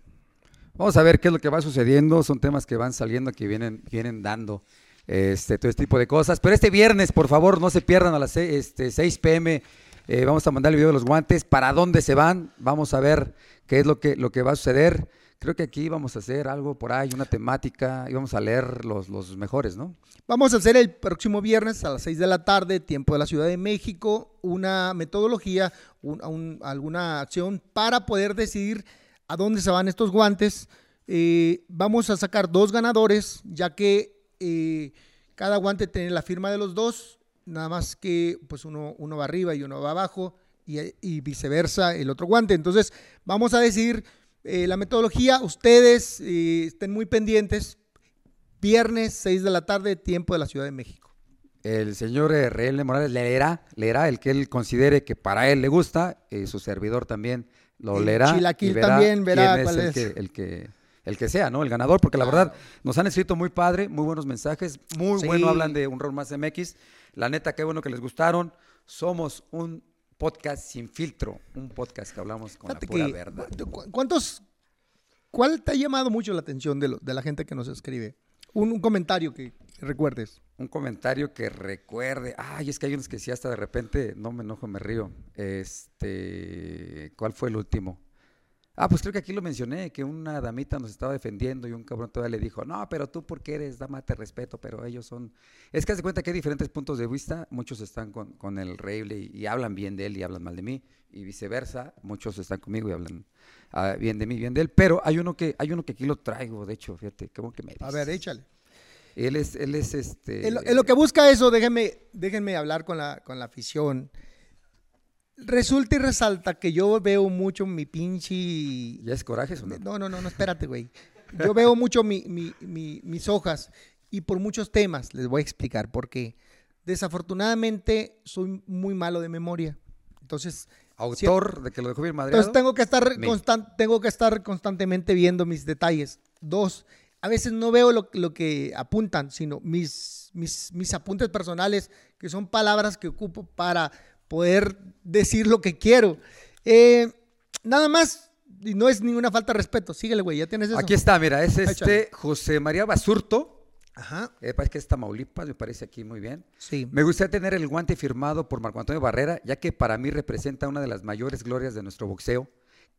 Vamos a ver qué es lo que va sucediendo. Son temas que van saliendo, que vienen, vienen dando este, todo este tipo de cosas. Pero este viernes, por favor, no se pierdan a las 6, este, 6 pm. Eh, vamos a mandar el video de los guantes. ¿Para dónde se van? Vamos a ver qué es lo que, lo que va a suceder. Creo que aquí vamos a hacer algo por ahí, una temática, y vamos a leer los, los mejores, ¿no? Vamos a hacer el próximo viernes a las 6 de la tarde, tiempo de la Ciudad de México, una metodología, alguna acción para poder decidir a dónde se van estos guantes. Eh, vamos a sacar dos ganadores, ya que eh, cada guante tiene la firma de los dos, nada más que pues uno, uno va arriba y uno va abajo y, viceversa el otro guante. Entonces vamos a decir eh, la metodología, ustedes estén muy pendientes, viernes 6 de la tarde, tiempo de la Ciudad de México. El señor R.L. Morales leerá, leerá el que él considere que para él le gusta, su servidor también lo leerá. y verá también verá cuál es, El, que, el, que, sea, ¿no? El ganador, porque la verdad nos han escrito muy padre, muy buenos mensajes, muy bueno hablan de un rol más MX. La neta, qué bueno que les gustaron. Somos un podcast sin filtro, un podcast que hablamos con la pura verdad. ¿Cuántos, cuál te ha llamado mucho la atención de, de la gente que nos escribe? un comentario que, recuerdes. Un comentario que recuerde. Ay, es que hay unos que sí hasta de repente no me enojo, me río. Este, ¿cuál fue el último? Ah, pues creo que aquí lo mencioné, que una damita nos estaba defendiendo y un cabrón todavía le dijo, no, pero tú porque eres dama te respeto, pero ellos son... Es que haz de cuenta que hay diferentes puntos de vista, muchos están con, el rey y, hablan bien de él y hablan mal de mí, y viceversa, muchos están conmigo y hablan ah, bien de mí, bien de él, pero hay uno que, hay uno que aquí lo traigo, de hecho, fíjate, como que me... A ver, échale. Él es, él es este. En lo, que busca eso, déjenme, déjenme hablar con la, con la afición. Resulta y resalta que yo veo mucho mi pinche. ¿Ya es coraje o no? No, no, no, no espérate, güey. Yo veo mucho mi, mis hojas y por muchos temas. Les voy a explicar por qué. Desafortunadamente, soy muy malo de memoria. Entonces. Autor de que lo dejó bien madre. Entonces tengo que estar constant, tengo que estar constantemente viendo mis detalles. Dos, a veces no veo lo, que apuntan, sino mis, mis, apuntes personales, que son palabras que ocupo para poder decir lo que quiero. Eh, nada más y no es ninguna falta de respeto. Síguele, güey, ya tienes eso. Aquí está, mira, es este José María Basurto. Ajá. Eh, parece que es Tamaulipas, me parece aquí muy bien. Sí. Me gustaría tener el guante firmado por Marco Antonio Barrera, ya que para mí representa una de las mayores glorias de nuestro boxeo,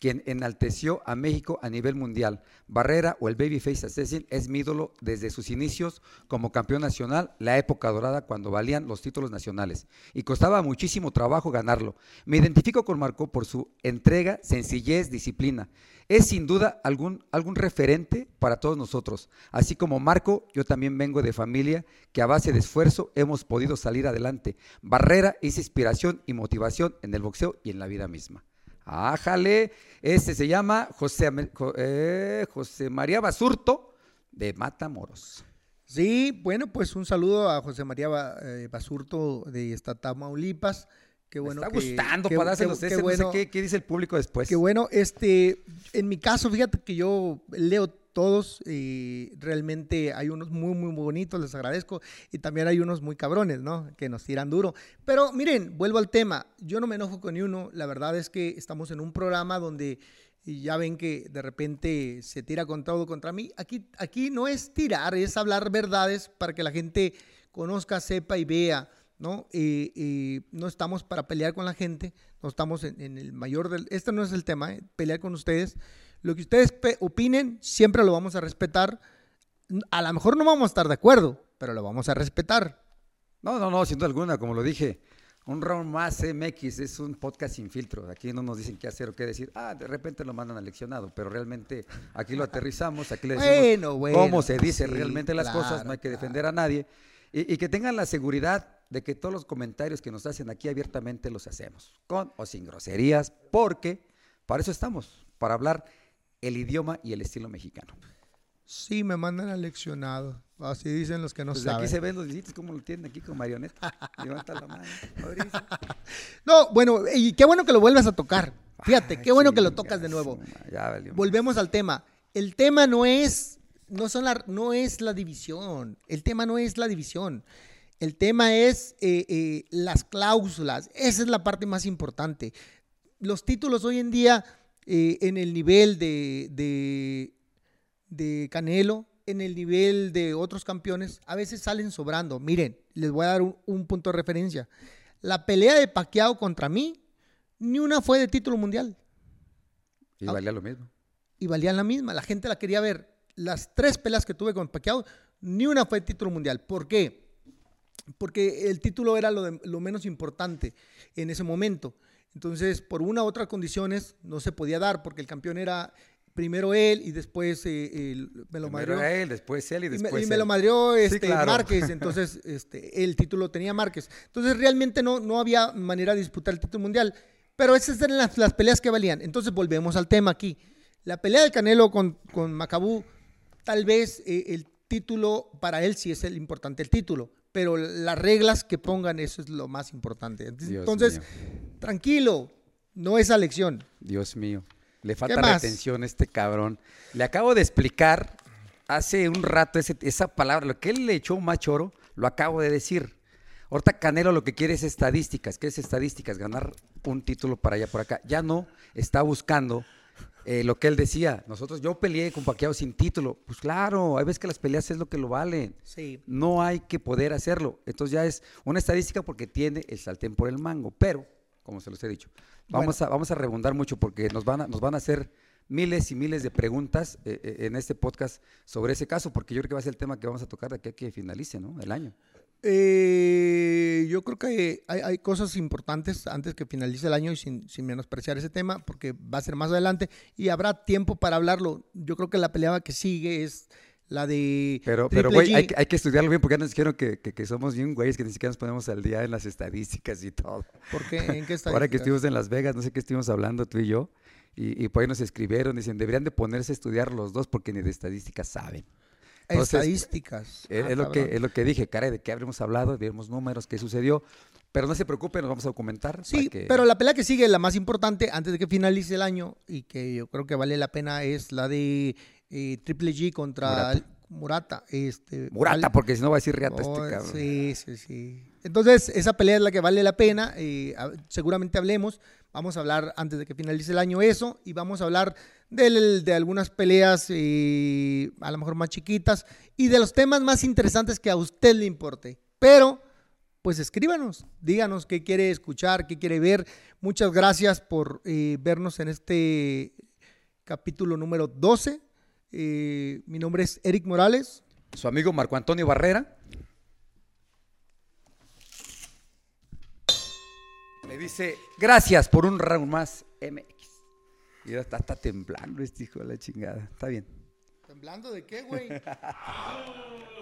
quien enalteció a México a nivel mundial. Barrera o el Babyface Assassin es mi ídolo desde sus inicios como campeón nacional, la época dorada cuando valían los títulos nacionales. Y costaba muchísimo trabajo ganarlo. Me identifico con Marco por su entrega, sencillez, disciplina. Es sin duda algún, algún referente para todos nosotros. Así como Marco, yo también vengo de familia que a base de esfuerzo hemos podido salir adelante. Barrera es inspiración y motivación en el boxeo y en la vida misma. Ájale, este se llama José, eh, José María Basurto de Matamoros. Sí, bueno, pues un saludo a José María eh, Basurto de esta Tamaulipas. Qué bueno Me está que- gustando para dárselos qué ese, bueno, no sé qué, qué dice el público después. Qué bueno, este, en mi caso, fíjate que yo leo todos y realmente hay unos muy, muy, bonitos, les agradezco, y también hay unos muy cabrones, ¿no? Que nos tiran duro. Pero miren, vuelvo al tema, yo no me enojo con ni uno, la verdad es que estamos en un programa donde y ya ven que de repente se tira con todo contra mí. Aquí, aquí no es tirar, es hablar verdades para que la gente conozca, sepa y vea. ¿no? Eh, no estamos para pelear con la gente, no estamos en, en el mayor del... Este no es el tema, eh, pelear con ustedes. Lo que ustedes opinen, siempre lo vamos a respetar. A lo mejor no vamos a estar de acuerdo, pero lo vamos a respetar. No, no, no, sin duda alguna, como lo dije, un round más MX es un podcast sin filtro. Aquí no nos dicen qué hacer o qué decir. Ah, de repente lo mandan aleccionado, pero realmente aquí lo aterrizamos, aquí le decimos Bueno, bueno, cómo se dice sí, realmente las cosas, no hay que claro. defender a nadie. Y, y que tengan la seguridad de que todos los comentarios que nos hacen aquí abiertamente los hacemos, con o sin groserías, porque para eso estamos, para hablar el idioma y el estilo mexicano. Sí, me mandan aleccionado. Así dicen los que no Pues saben. aquí se ven los visitas como lo tienen aquí con marioneta. [laughs] Levanta la mano. Mauricio. No, bueno, y qué bueno que lo vuelvas a tocar. Fíjate, qué bueno que lo tocas de nuevo. Ya. Volvemos al tema. El tema no es, no son la, no es la división. El tema no es la división. El tema es eh, eh, las cláusulas. Esa es la parte más importante. Los títulos hoy en día, eh, en el nivel de, de, de Canelo, en el nivel de otros campeones, a veces salen sobrando. Miren, les voy a dar un, un punto de referencia. La pelea de Pacquiao contra mí, ni una fue de título mundial Y valía lo mismo. y valían la misma. La gente la quería ver. Las tres peleas que tuve con Pacquiao, ni una fue título mundial. ¿Por qué? Porque el título era lo, de- lo menos importante en ese momento. Entonces, por una u otras condiciones, no se podía dar porque el campeón era primero él y después eh, el- me lo Primero madrió. él, después él y Y me, después y me él. lo madrió Sí, este, claro. Márquez, [laughs] entonces este, el título tenía Márquez. Entonces realmente no, no había manera de disputar el título mundial. Pero esas eran las, las peleas que valían. Entonces volvemos al tema aquí. La pelea de Canelo con, con Macabú, tal vez eh, el título, para él sí es el importante el título, pero las reglas que pongan, eso es lo más importante. Entonces, tranquilo, no es elección. Dios mío. Le falta retención a este cabrón. Le acabo de explicar hace un rato ese- esa palabra. Lo que él le echó más choro, lo acabo de decir. Ahorita Canelo lo que quiere es estadísticas. ¿Qué es estadísticas? Ganar un título para allá por acá. Ya no está buscando eh, lo que él decía. Nosotros, yo peleé con Pacquiao sin título. Pues claro, hay veces que las peleas es lo que lo valen. Sí. No hay que poder hacerlo. Entonces ya es una estadística porque tiene el sartén por el mango. Pero, como se los he dicho, vamos, a, vamos a rebundar mucho porque nos van a, nos van a hacer miles y miles de preguntas eh, eh, en este podcast sobre ese caso, porque yo creo que va a ser el tema que vamos a tocar de aquí a que finalice ¿no? el año. Eh, yo creo que hay, hay cosas importantes antes que finalice el año y sin, sin menospreciar ese tema, porque va a ser más adelante y habrá tiempo para hablarlo. Yo creo que la pelea que sigue es la de. Pero, pero güey, hay, que- hay que estudiarlo bien porque ya nos dijeron que, que, que somos bien güeyes, que ni siquiera nos ponemos al día en las estadísticas y todo. ¿Por qué? ¿En qué está? [laughs] Ahora que estuvimos en Las Vegas, no sé qué estuvimos hablando tú y yo, y, y por ahí nos escribieron, dicen, deberían de ponerse a estudiar los dos porque ni de estadísticas saben. Entonces, Estadísticas. Es, Ah, es lo que, es lo que dije, caray, de qué habremos hablado, vimos números, qué sucedió. Pero no se preocupen, nos vamos a documentar. Sí, que- pero la pelea que sigue, la más importante, antes de que finalice el año y que yo creo que vale la pena, es la de eh, Triple G contra, Murata. Murata. Este, Murata, vale- porque si no va a decir riata Oh, este cabrón. Sí, sí, sí. Entonces, esa pelea es la que vale la pena. eh, a- seguramente hablemos. Vamos a hablar antes de que finalice el año eso. Y vamos a hablar de algunas peleas a lo mejor más chiquitas. Y de los temas más interesantes que a usted le importe. Pero, pues escríbanos. Díganos qué quiere escuchar, qué quiere ver. Muchas gracias por eh, vernos en este capítulo número 12. Eh, mi nombre es Eric Morales. Su amigo Marco Antonio Barrera. Le dice, gracias por un round más, MX. Y ya está, está temblando este hijo de la chingada. Está bien. ¿Temblando de qué, güey? [laughs]